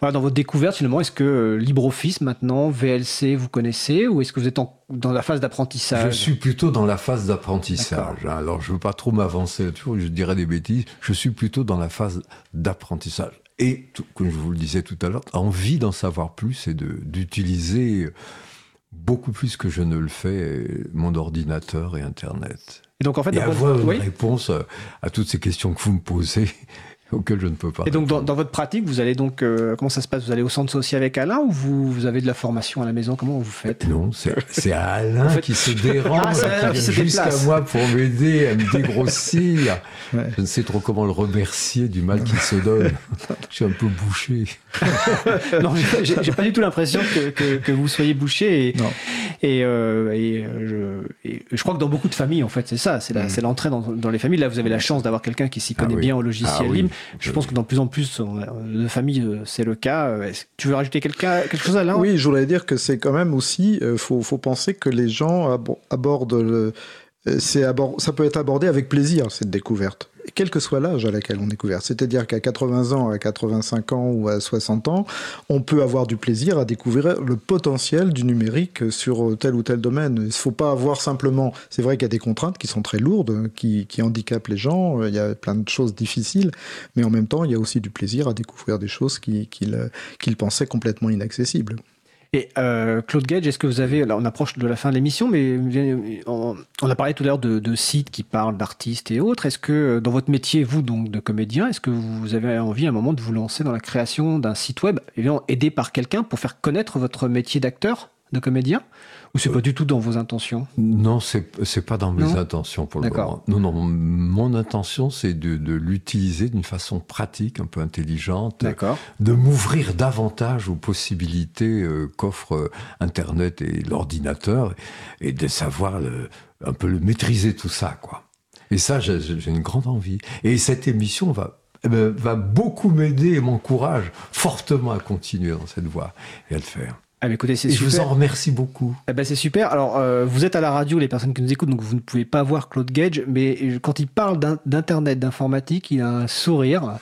voilà, dans votre découverte, finalement, est-ce que LibreOffice maintenant, VLC, vous connaissez ou est-ce que vous êtes dans la phase d'apprentissage? Je suis plutôt dans la phase d'apprentissage. Hein. Alors, je ne veux pas trop m'avancer je dirais des bêtises. Je suis plutôt dans la phase d'apprentissage et, comme je vous le disais tout à l'heure, envie d'en savoir plus et d'utiliser beaucoup plus que je ne le fais mon ordinateur et Internet. Et donc en fait, et avoir une réponse à toutes ces questions que vous me posez auquel je ne peux pas. Et donc, dans, votre pratique, vous allez donc, euh, comment ça se passe? Vous allez au centre social avec Alain ou vous, vous avez de la formation à la maison? Comment vous faites? Non, c'est Alain qui se dérange, ah, jusqu'à moi pour m'aider à me dégrossir. Je ne sais trop comment le remercier du mal qu'il se donne. je suis un peu bouché. non, j'ai pas du tout l'impression que, que, vous soyez bouché. Et, et, euh, et, euh, je, je, crois que dans beaucoup de familles, en fait, c'est ça, c'est mm. l'entrée dans, dans, les familles. Là, vous avez la chance d'avoir quelqu'un qui s'y ah connaît bien au logiciel ah libre. Je pense que dans plus en plus de familles, euh, c'est le cas. Euh, tu veux rajouter quelque, quelque chose, Alain? Oui, je voulais dire que c'est quand même aussi, il euh, faut, faut, penser que les gens abordent le, ça peut être abordé avec plaisir, cette découverte quel que soit l'âge à laquelle on est couvert. C'est-à-dire qu'à 80 ans, à 85 ans ou à 60 ans, on peut avoir du plaisir à découvrir le potentiel du numérique sur tel ou tel domaine. Il ne faut pas avoir simplement... C'est vrai qu'il y a des contraintes qui sont très lourdes, qui, handicapent les gens, il y a plein de choses difficiles, mais en même temps, il y a aussi du plaisir à découvrir des choses qu'ils pensaient complètement inaccessibles. Et euh, Claude Gage, est-ce que vous avez, là on approche de la fin de l'émission, mais on, a parlé tout à l'heure de, sites qui parlent d'artistes et autres. Est-ce que dans votre métier, vous donc de comédien, est-ce que vous avez envie à un moment de vous lancer dans la création d'un site web, aidé par quelqu'un pour faire connaître votre métier d'acteur, de comédien ou c'est pas du tout dans vos intentions? Non, c'est pas dans mes intentions pour le moment. Non, non, mon intention c'est de, de l'utiliser d'une façon pratique, un peu intelligente, de m'ouvrir davantage aux possibilités euh, qu'offre euh, Internet et l'ordinateur, et de savoir le, un peu le maîtriser tout ça, quoi. Et ça, j'ai une grande envie. Et cette émission va eh ben, va beaucoup m'aider et m'encourage fortement à continuer dans cette voie et à le faire. Ah, écoutez, c'est Je vous en remercie beaucoup. Eh ben, c'est super. Alors, euh, vous êtes à la radio, les personnes qui nous écoutent, donc vous ne pouvez pas voir Claude Gage, mais quand il parle d'internet, d'informatique, il a un sourire.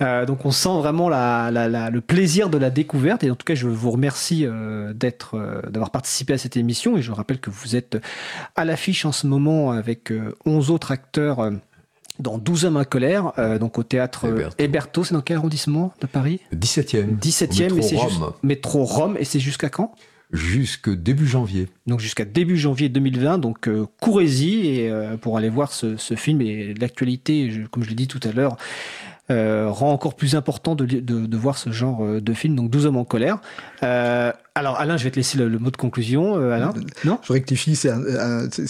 Euh, donc, on sent vraiment la, la, le plaisir de la découverte. Et en tout cas, je vous remercie euh, d'être, d'avoir participé à cette émission. Et je rappelle que vous êtes à l'affiche en ce moment avec 11 autres acteurs dans 12 hommes en colère, euh, donc au théâtre Héberto. C'est dans quel arrondissement de Paris? 17e. 17e, mais c'est métro Rome. Et c'est jusqu'à quand? Jusque début janvier. Donc jusqu'à début janvier 2020. Donc euh, courez-y et euh, pour aller voir ce, ce film et l'actualité, comme je l'ai dit tout à l'heure, euh, rend encore plus important de, de, de, voir ce genre de film. Donc 12 hommes en colère. Euh, alors Alain, je vais te laisser le, mot de conclusion. Euh, Alain, non Je rectifie, c'est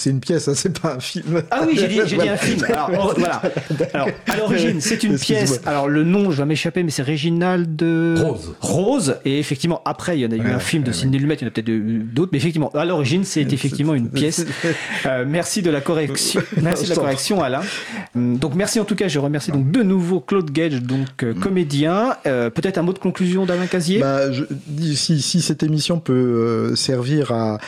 une pièce, hein, c'est pas un film. Ah oui, j'ai dit, dit, un film. Alors, voilà. Alors à l'origine, c'est une pièce. Alors le nom, je vais m'échapper, mais c'est Réginald Rose. Rose. Et effectivement, après, il y en a eu un film de Sidney Lumet, il y en a peut-être d'autres, mais effectivement, à l'origine, c'est effectivement une pièce. Euh, merci de la correction. Merci de la correction, Alain. Hum, donc merci en tout cas. Je remercie donc de nouveau Claude Gage, donc euh, comédien. peut-être un mot de conclusion d'Alain Casier? Bah, je si, si cette émission peut euh, servir à,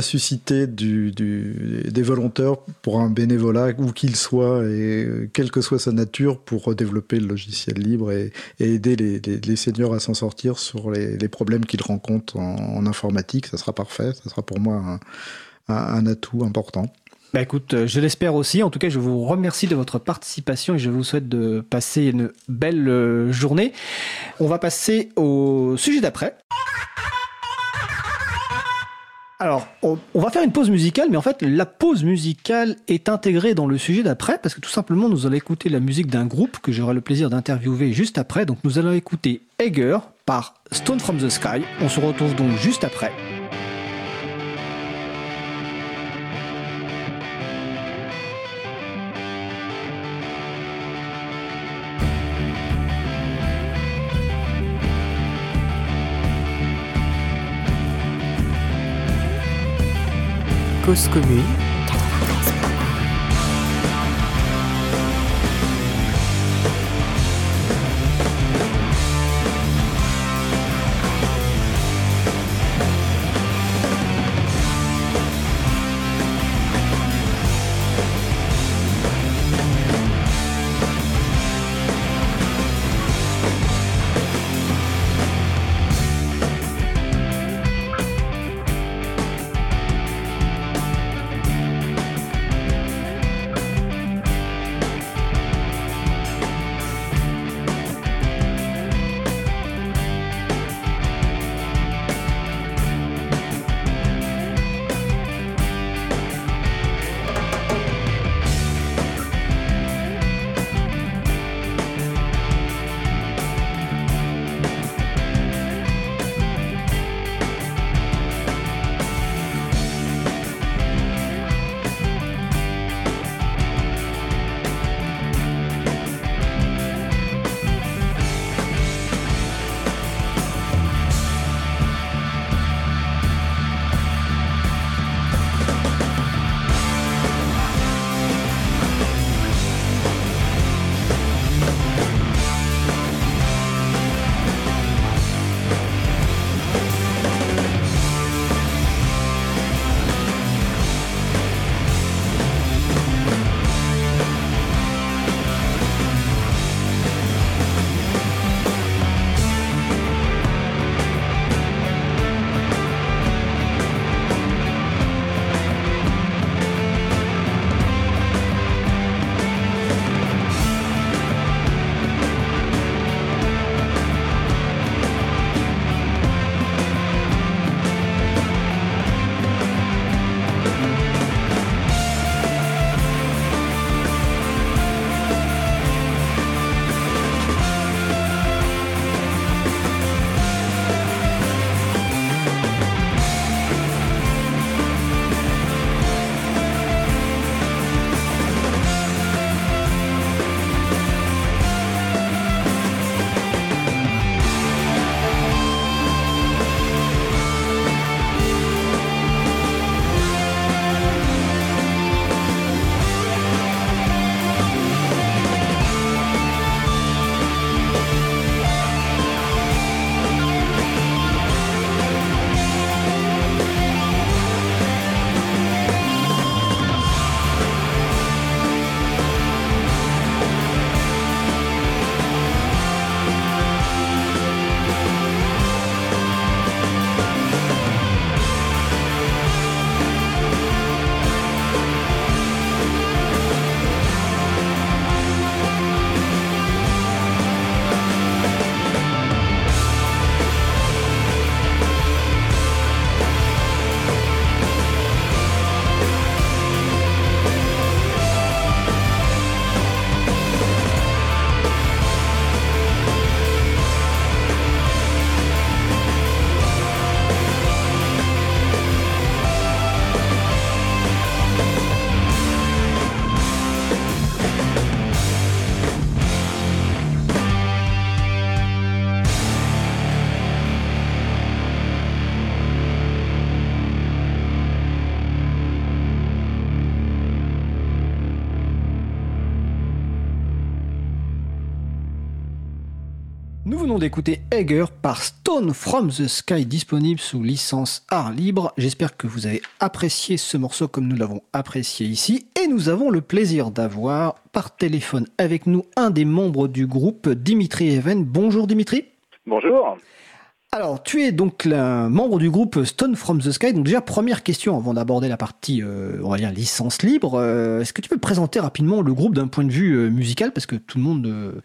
susciter des volontaires pour un bénévolat, où qu'il soit, et euh, quelle que soit sa nature, pour développer le logiciel libre et, aider les, seniors à s'en sortir sur les, problèmes qu'ils rencontrent en, informatique, ça sera parfait. Ça sera pour moi un, un atout important. Bah écoute, euh, je l'espère aussi. En tout cas, je vous remercie de votre participation et je vous souhaite de passer une belle journée. On va passer au sujet d'après. Alors, on, va faire une pause musicale, mais en fait, la pause musicale est intégrée dans le sujet d'après, parce que tout simplement, nous allons écouter la musique d'un groupe que j'aurai le plaisir d'interviewer juste après. Donc, nous allons écouter Egger par Stone from the Sky. On se retrouve donc juste après. Cause commune venons d'écouter Egger par Stone from the Sky, disponible sous licence art libre. J'espère que vous avez apprécié ce morceau comme nous l'avons apprécié ici. Et nous avons le plaisir d'avoir par téléphone avec nous un des membres du groupe, Dimitri Even. Bonjour Dimitri. Bonjour. Alors, tu es donc le membre du groupe Stone from the Sky. Donc déjà, première question avant d'aborder la partie, euh, on va dire, licence libre. Euh, Est-ce que tu peux présenter rapidement le groupe d'un point de vue euh, musical? Parce que tout le monde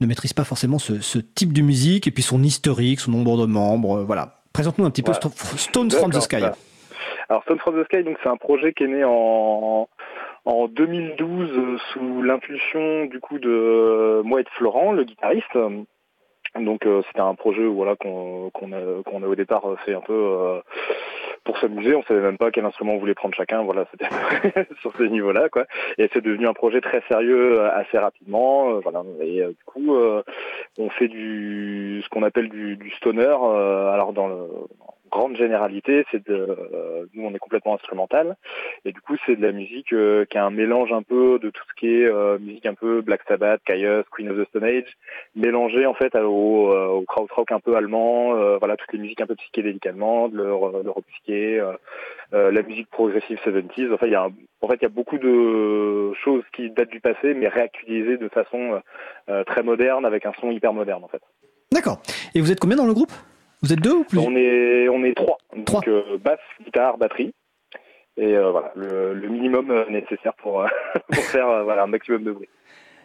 ne maîtrise pas forcément ce, ce, type de musique et puis son historique, son nombre de membres. Euh, voilà. Présente-nous un petit peu. Stone from the Sky. Alors, Stone from the Sky, donc c'est un projet qui est né en, en 2012 sous l'impulsion du coup de moi et de Florent, le guitariste. Donc euh, c'était un projet voilà qu'on a au départ fait un peu euh, pour s'amuser. On savait même pas quel instrument on voulait prendre chacun. Voilà, c'était sur ce niveau-là quoi. Et c'est devenu un projet très sérieux euh, assez rapidement. Euh, voilà. Et du coup, on fait du ce qu'on appelle du, du stoner. alors dans le grande généralité, c'est de, euh, nous on est complètement instrumental, et du coup c'est de la musique euh, qui a un mélange un peu de tout ce qui est euh, musique un peu Black Sabbath, Kyuss, Queen of the Stone Age, mélangé en fait au, au krautrock un peu allemand, voilà toutes les musiques un peu psychédéliques allemandes, le, le psyché, la musique progressive 70s. Enfin il y a en fait il y a beaucoup de choses qui datent du passé, mais réactualisées de façon très moderne avec un son hyper moderne en fait. D'accord. Et vous êtes combien dans le groupe? Vous êtes deux ou plus On est on est trois. Donc euh, basse, guitare, batterie. Et euh, voilà, le, minimum euh, nécessaire pour, pour faire voilà, un maximum de bruit.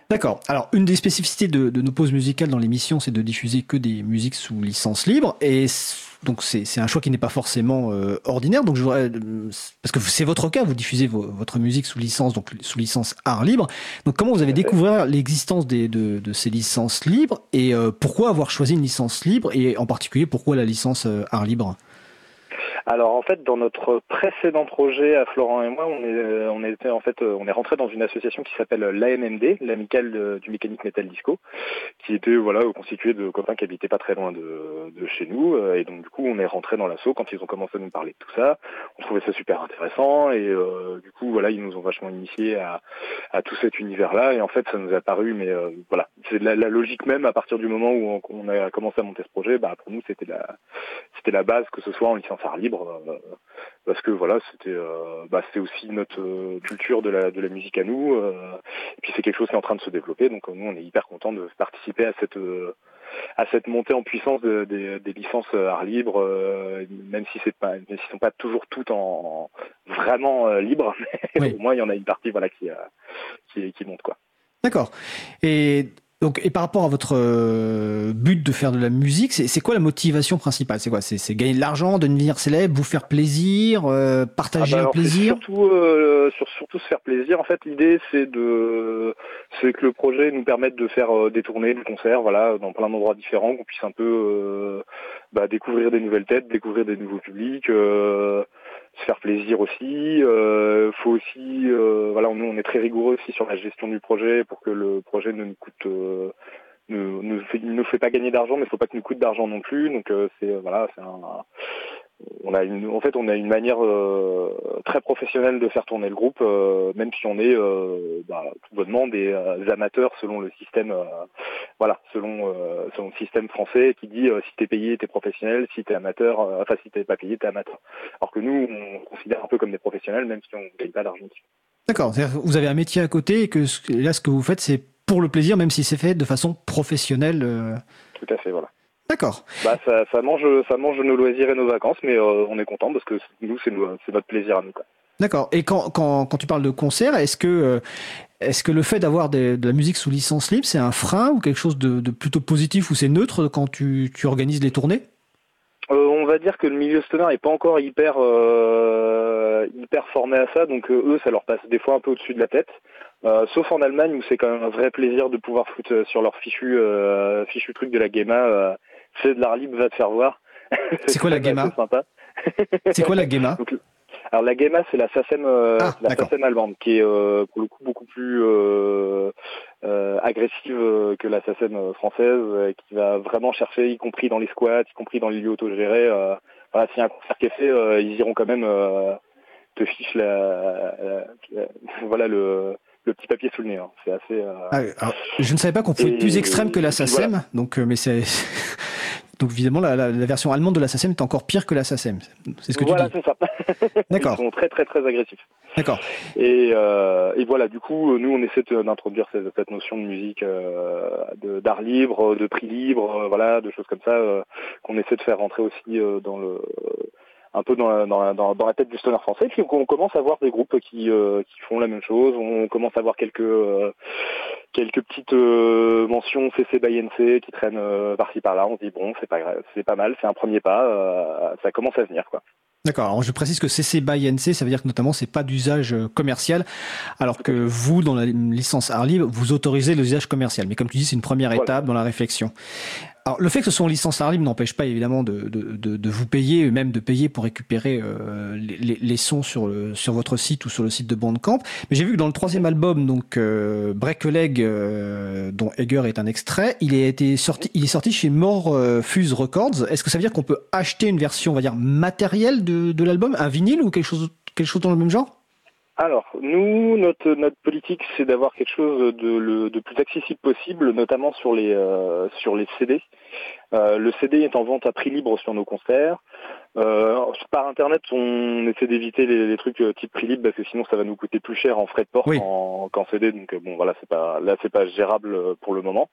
D'accord. Alors, une des spécificités de, nos pauses musicales dans l'émission, c'est de diffuser que des musiques sous licence libre. Et donc, c'est un choix qui n'est pas forcément euh, ordinaire. Donc, je voudrais, parce que c'est votre cas, vous diffusez votre musique sous licence, donc sous licence art libre. Donc, comment vous avez découvert l'existence de, de, ces licences libres et euh, pourquoi avoir choisi une licence libre et en particulier pourquoi la licence euh, art libre? Alors en fait, dans notre précédent projet à Florent et moi, on est, euh, on était en fait, euh, on est rentré dans une association qui s'appelle l'AMMD, l'amicale du mécanique metal disco, qui était voilà constituée de copains qui habitaient pas très loin de, de chez nous, euh, et donc du coup on est rentré dans l'assaut quand ils ont commencé à nous parler de tout ça. On trouvait ça super intéressant et du coup voilà ils nous ont vachement initiés à, à tout cet univers-là et en fait ça nous a paru mais voilà c'est la, la, logique même à partir du moment où on, a commencé à monter ce projet, bah pour nous c'était la c'était la base que ce soit en licence art libre euh, parce que voilà c'était euh, bah, c'était aussi notre euh, culture de la de la musique à nous et puis c'est quelque chose qui est en train de se développer donc nous on est hyper content de participer à cette à cette montée en puissance des licences art libre, même si c'est pas, même si sont pas toujours toutes en, vraiment libres, mais au moins il y en a une partie voilà qui qui, qui monte quoi. D'accord. Et donc, et par rapport à votre euh, but de faire de la musique, c'est quoi la motivation principale? C'est quoi? C'est gagner de l'argent, devenir célèbre, vous faire plaisir, euh, partager ah bah un plaisir? surtout, euh, surtout se faire plaisir. En fait, l'idée c'est de, c'est que le projet nous permette de faire des tournées, des concerts, voilà, dans plein d'endroits différents, qu'on puisse un peu bah, découvrir des nouvelles têtes, découvrir des nouveaux publics se faire plaisir aussi. Euh, faut aussi, euh, voilà, nous on est très rigoureux aussi sur la gestion du projet pour que le projet ne nous coûte, euh, ne, ne, fait, ne fait pas gagner d'argent, mais faut pas que nous coûte d'argent non plus. Donc euh, c'est voilà, c'est un, on a une, en fait, on a une manière euh, très professionnelle de faire tourner le groupe, euh, même si on est euh, bah, tout bonnement des amateurs selon le système, voilà, selon, selon le système français qui dit si t'es payé, t'es professionnel, si t'es amateur, enfin si t'es pas payé, t'es amateur. Alors que nous, on considère un peu comme des professionnels, même si on gagne pas d'argent D'accord. Vous avez un métier à côté et que là, ce que vous faites, c'est pour le plaisir, même si c'est fait de façon professionnelle. Tout à fait, voilà. D'accord. Bah, ça, ça, mange, ça mange nos loisirs et nos vacances, mais euh, on est content parce que nous, c'est notre plaisir à nous. D'accord. Et quand, quand, quand, tu parles de concert, est-ce que, euh, est-ce que le fait d'avoir de la musique sous licence libre, c'est un frein ou quelque chose de, de plutôt positif ou c'est neutre quand tu, tu, organises les tournées? Euh, On va dire que le milieu stoner n'est pas encore hyper, euh, hyper formé à ça, donc eux, ça leur passe des fois un peu au-dessus de la tête. sauf en Allemagne où c'est quand même un vrai plaisir de pouvoir foutre sur leur fichu, fichu truc de la GEMA fais de l'art libre, va te faire voir. C'est quoi la GEMA C'est quoi la GEMA alors la GEMA, c'est la SACEM, euh, ah, la SACEM allemande, qui est euh, pour le coup beaucoup plus euh, agressive que la SACEM française, qui va vraiment chercher, y compris dans les squats, y compris dans les lieux autogérés. voilà, s'il y a un concert qui est fait, ils iront quand même te fiche la, voilà le le petit papier sous le nez. Hein. C'est assez. Ah, je ne savais pas qu'on pouvait être plus extrême que la SACEM, donc mais c'est donc évidemment, la, version allemande de la est encore pire que la C'est ce que voilà, tu dis. Voilà, c'est ça. D'accord. Ils sont très très très agressifs. D'accord. Et, euh, et, voilà, du coup, nous on essaie d'introduire cette, cette, notion de musique euh, d'art libre, de prix libre, euh, voilà, de choses comme ça, euh, qu'on essaie de faire rentrer aussi euh, dans le un peu dans la, dans, dans, dans la tête du stoner français. Puis on commence à voir des groupes qui, euh, qui font la même chose. On commence à voir quelques euh, quelques petites euh, mentions CC by NC qui traînent par-ci par-là. On se dit bon, c'est pas c'est pas mal, c'est un premier pas. ça commence à venir quoi. D'accord. Alors je précise que CC by NC, ça veut dire que notamment c'est pas d'usage commercial, alors que vous, dans la licence art libre, vous autorisez l'usage commercial. Mais comme tu dis, c'est une première étape dans la réflexion. Alors, le fait que ce soit en licence libre n'empêche pas évidemment de, de, de, de, vous payer, même de payer pour récupérer euh, les, les, sons sur, le, sur votre site ou sur le site de Bandcamp. Mais j'ai vu que dans le troisième album, donc euh, Break a Leg, euh, dont Egger est un extrait, il est, été sorti, il est sorti chez More euh, Fuse Records. Est-ce que ça veut dire qu'on peut acheter une version, on va dire, matérielle de, de l'album, un vinyle ou quelque chose, quelque chose dans le même genre? Alors, nous, notre, politique, c'est d'avoir quelque chose de, de plus accessible possible, notamment sur les, euh, sur les CD. Euh, le CD est en vente à prix libre sur nos concerts. Euh, par internet, on essaie d'éviter les, les, trucs euh, type prix libre parce que sinon ça va nous coûter plus cher en frais de port qu'en CD. Donc euh, bon, voilà, c'est pas là, c'est pas gérable pour le moment.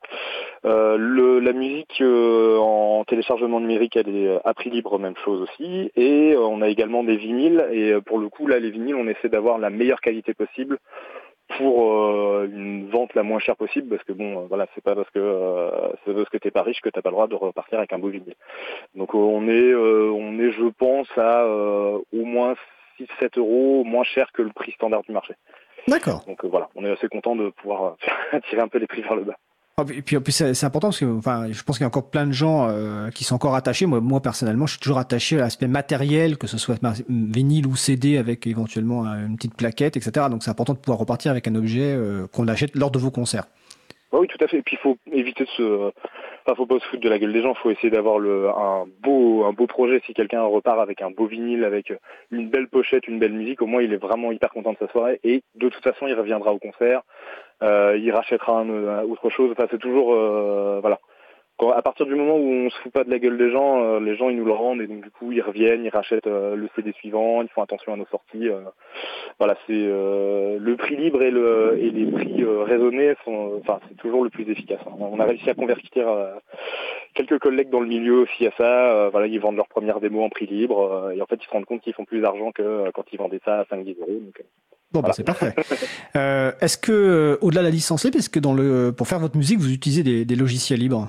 Euh, le, la musique en téléchargement numérique, elle est à prix libre, même chose aussi. Et on a également des vinyles. Et pour le coup, là, les vinyles, on essaie d'avoir la meilleure qualité possible pour euh, une vente la moins chère possible parce que bon euh, voilà c'est pas parce que euh, c'est parce que t'es pas riche que t'as pas le droit de repartir avec un beau vinyle donc on est on est je pense à au moins 6-7 euros moins cher que le prix standard du marché. D'accord. Donc voilà on est assez content de pouvoir tirer un peu les prix vers le bas et puis, puis c'est important parce que enfin, je pense qu'il y a encore plein de gens euh, qui sont encore attachés. Moi, moi, personnellement, je suis toujours attaché à l'aspect matériel, que ce soit vinyle ou CD avec éventuellement une petite plaquette, etc. Donc c'est important de pouvoir repartir avec un objet euh, qu'on achète lors de vos concerts. Oui, tout à fait. Et puis il faut éviter de se, enfin, faut pas se foutre de la gueule des gens. Faut essayer d'avoir un beau, un beau projet. Si quelqu'un repart avec un beau vinyle, avec une belle pochette, une belle musique, au moins il est vraiment hyper content de sa soirée. Et de toute façon, il reviendra au concert. Euh, il rachètera un, autre chose. Enfin, c'est toujours, euh, voilà à partir du moment où on se fout pas de la gueule des gens, euh, les gens ils nous le rendent et donc du coup ils reviennent, ils rachètent euh, le CD suivant, ils font attention à nos sorties. Euh. voilà, c'est le prix libre et, le, et les prix raisonnés sont, enfin c'est toujours le plus efficace. Hein. On a réussi à convertir quelques collègues dans le milieu aussi à ça. voilà, ils vendent leur première démo en prix libre et en fait ils se rendent compte qu'ils font plus d'argent que quand ils vendaient ça à 5-10 euros. Donc, Bon, bah, c'est parfait. est-ce que, au-delà de la licence libre, est-ce que dans le, pour faire votre musique, vous utilisez des, des logiciels libres?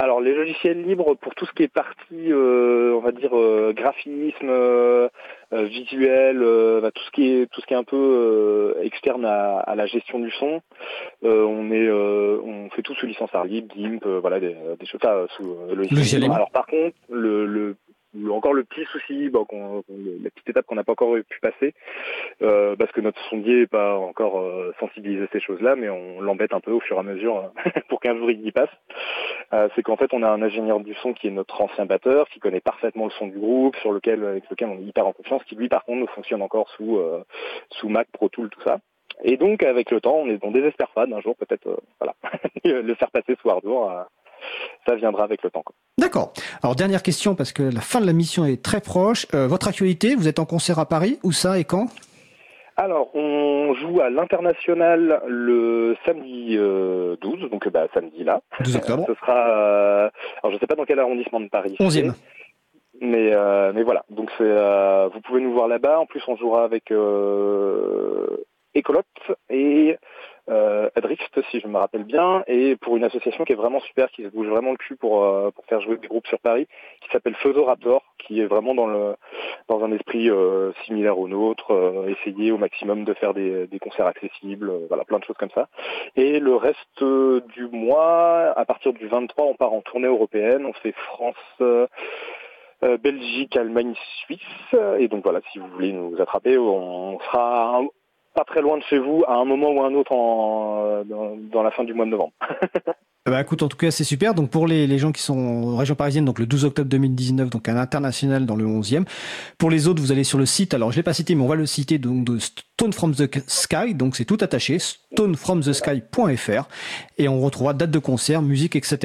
Alors les logiciels libres pour tout ce qui est partie, euh, on va dire euh, graphisme, euh, visuel, bah, tout ce qui est tout ce qui est un peu externe à, la gestion du son, on est on fait tout sous licence libre, GIMP, voilà des, des choses sous logiciel libre. Alors par contre le, le encore le petit souci, bon, la petite étape qu'on n'a pas encore pu passer, euh, parce que notre sondier n'est pas encore euh, sensibilisé à ces choses-là, mais on l'embête un peu au fur et à mesure hein, pour qu'un jour il y passe. Euh, c'est qu'en fait on a un ingénieur du son qui est notre ancien batteur, qui connaît parfaitement le son du groupe, sur lequel avec lequel on est hyper en confiance, qui lui par contre fonctionne encore sous sous Mac, Pro Tool, tout ça. Et donc avec le temps, on est on désespère pas d'un jour peut-être voilà le faire passer sous hardware ça viendra avec le temps. D'accord. Alors dernière question parce que la fin de la mission est très proche. Euh, votre actualité, vous êtes en concert à Paris Où ça et quand? Alors, on joue à l'international le samedi 12, euh, donc bah, samedi là. 12 octobre. Ce sera, euh, alors je sais pas dans quel arrondissement de Paris. 11e. Mais mais voilà, donc c'est vous pouvez nous voir là-bas. En plus, on jouera avec Ecolot et euh, si je me rappelle bien, et pour une association qui est vraiment super, qui se bouge vraiment le cul pour, euh, pour faire jouer des groupes sur Paris, qui s'appelle Raptor, qui est vraiment dans, dans un esprit euh, similaire au nôtre, euh, essayer au maximum de faire des, des concerts accessibles, voilà, plein de choses comme ça. Et le reste du mois, à partir du 23, on part en tournée européenne, on fait France... Belgique, Allemagne, Suisse. Et donc voilà, si vous voulez nous attraper, on sera pas très loin de chez vous à un moment ou un autre en, dans, dans la fin du mois de novembre. Bah écoute, en tout cas, c'est super. Donc pour les, les gens qui sont en région parisienne, donc le 12 octobre 2019, donc un international dans le 11e. Pour les autres, vous allez sur le site. Alors je l'ai pas cité, mais on va le citer donc de Stone from the Sky. Donc c'est tout attaché, stonefromthesky.fr, et on retrouvera date de concert, musique, etc.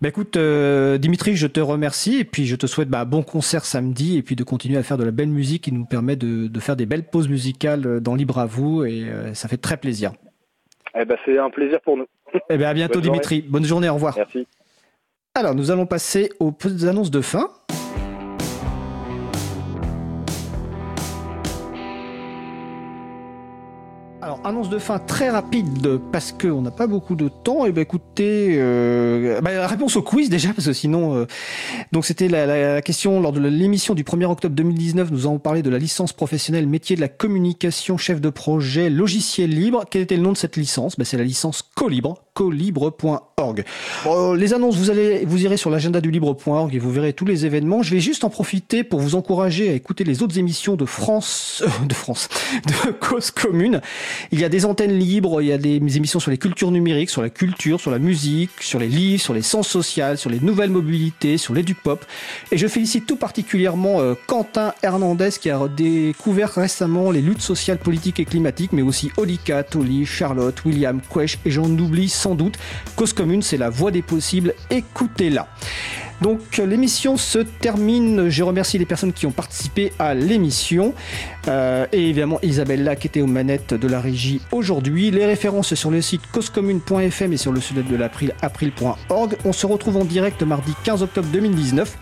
Bah écoute, euh, Dimitri, je te remercie et puis je te souhaite bah, bon concert samedi et puis de continuer à faire de la belle musique qui nous permet de, de faire des belles pauses musicales dans Libre à vous et euh, ça fait très plaisir. Eh ben, c'est un plaisir pour nous. Eh bien, à bientôt, Dimitri. Bonne journée, au revoir. Merci. Alors, nous allons passer aux petites annonces de fin. Annonce de fin très rapide parce qu'on n'a pas beaucoup de temps. Et eh ben écoutez, euh, bah, réponse au quiz déjà parce que sinon, euh, donc c'était la, la, question lors de l'émission du 1er octobre 2019. Nous avons parlé de la licence professionnelle métier de la communication, chef de projet, logiciel libre. Quel était le nom de cette licence? Ben, c'est la licence Colibre coscolibre.org. Bon, les annonces, vous allez, vous irez sur l'agenda du libre.org et vous verrez tous les événements. Je vais juste en profiter pour vous encourager à écouter les autres émissions de France, euh, de France, de Cause Commune. Il y a des antennes libres, il y a des émissions sur les cultures numériques, sur la culture, sur la musique, sur les livres, sur les sciences sociales, sur les nouvelles mobilités, sur l'éduc-pop. Et je félicite tout particulièrement euh, Quentin Hernandez qui a découvert récemment les luttes sociales, politiques et climatiques, mais aussi Olika, Tolly, Charlotte, William, Quesh et j'en oublie sans doute. Cause commune, c'est la voie des possibles. Écoutez-la. Donc l'émission se termine. Je remercie les personnes qui ont participé à l'émission. Euh, et évidemment Isabelle là qui était aux manettes de la régie aujourd'hui. Les références sur le site causecommune.fm et sur le site de l'April, april.org. On se retrouve en direct mardi 15 octobre 2019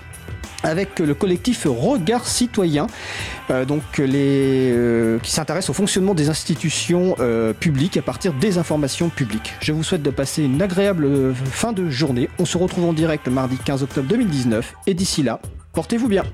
avec le collectif Regard Citoyen, euh, donc les, euh, qui s'intéresse au fonctionnement des institutions euh, publiques à partir des informations publiques. Je vous souhaite de passer une agréable fin de journée. On se retrouve en direct mardi 15 octobre 2019 et d'ici là, portez-vous bien.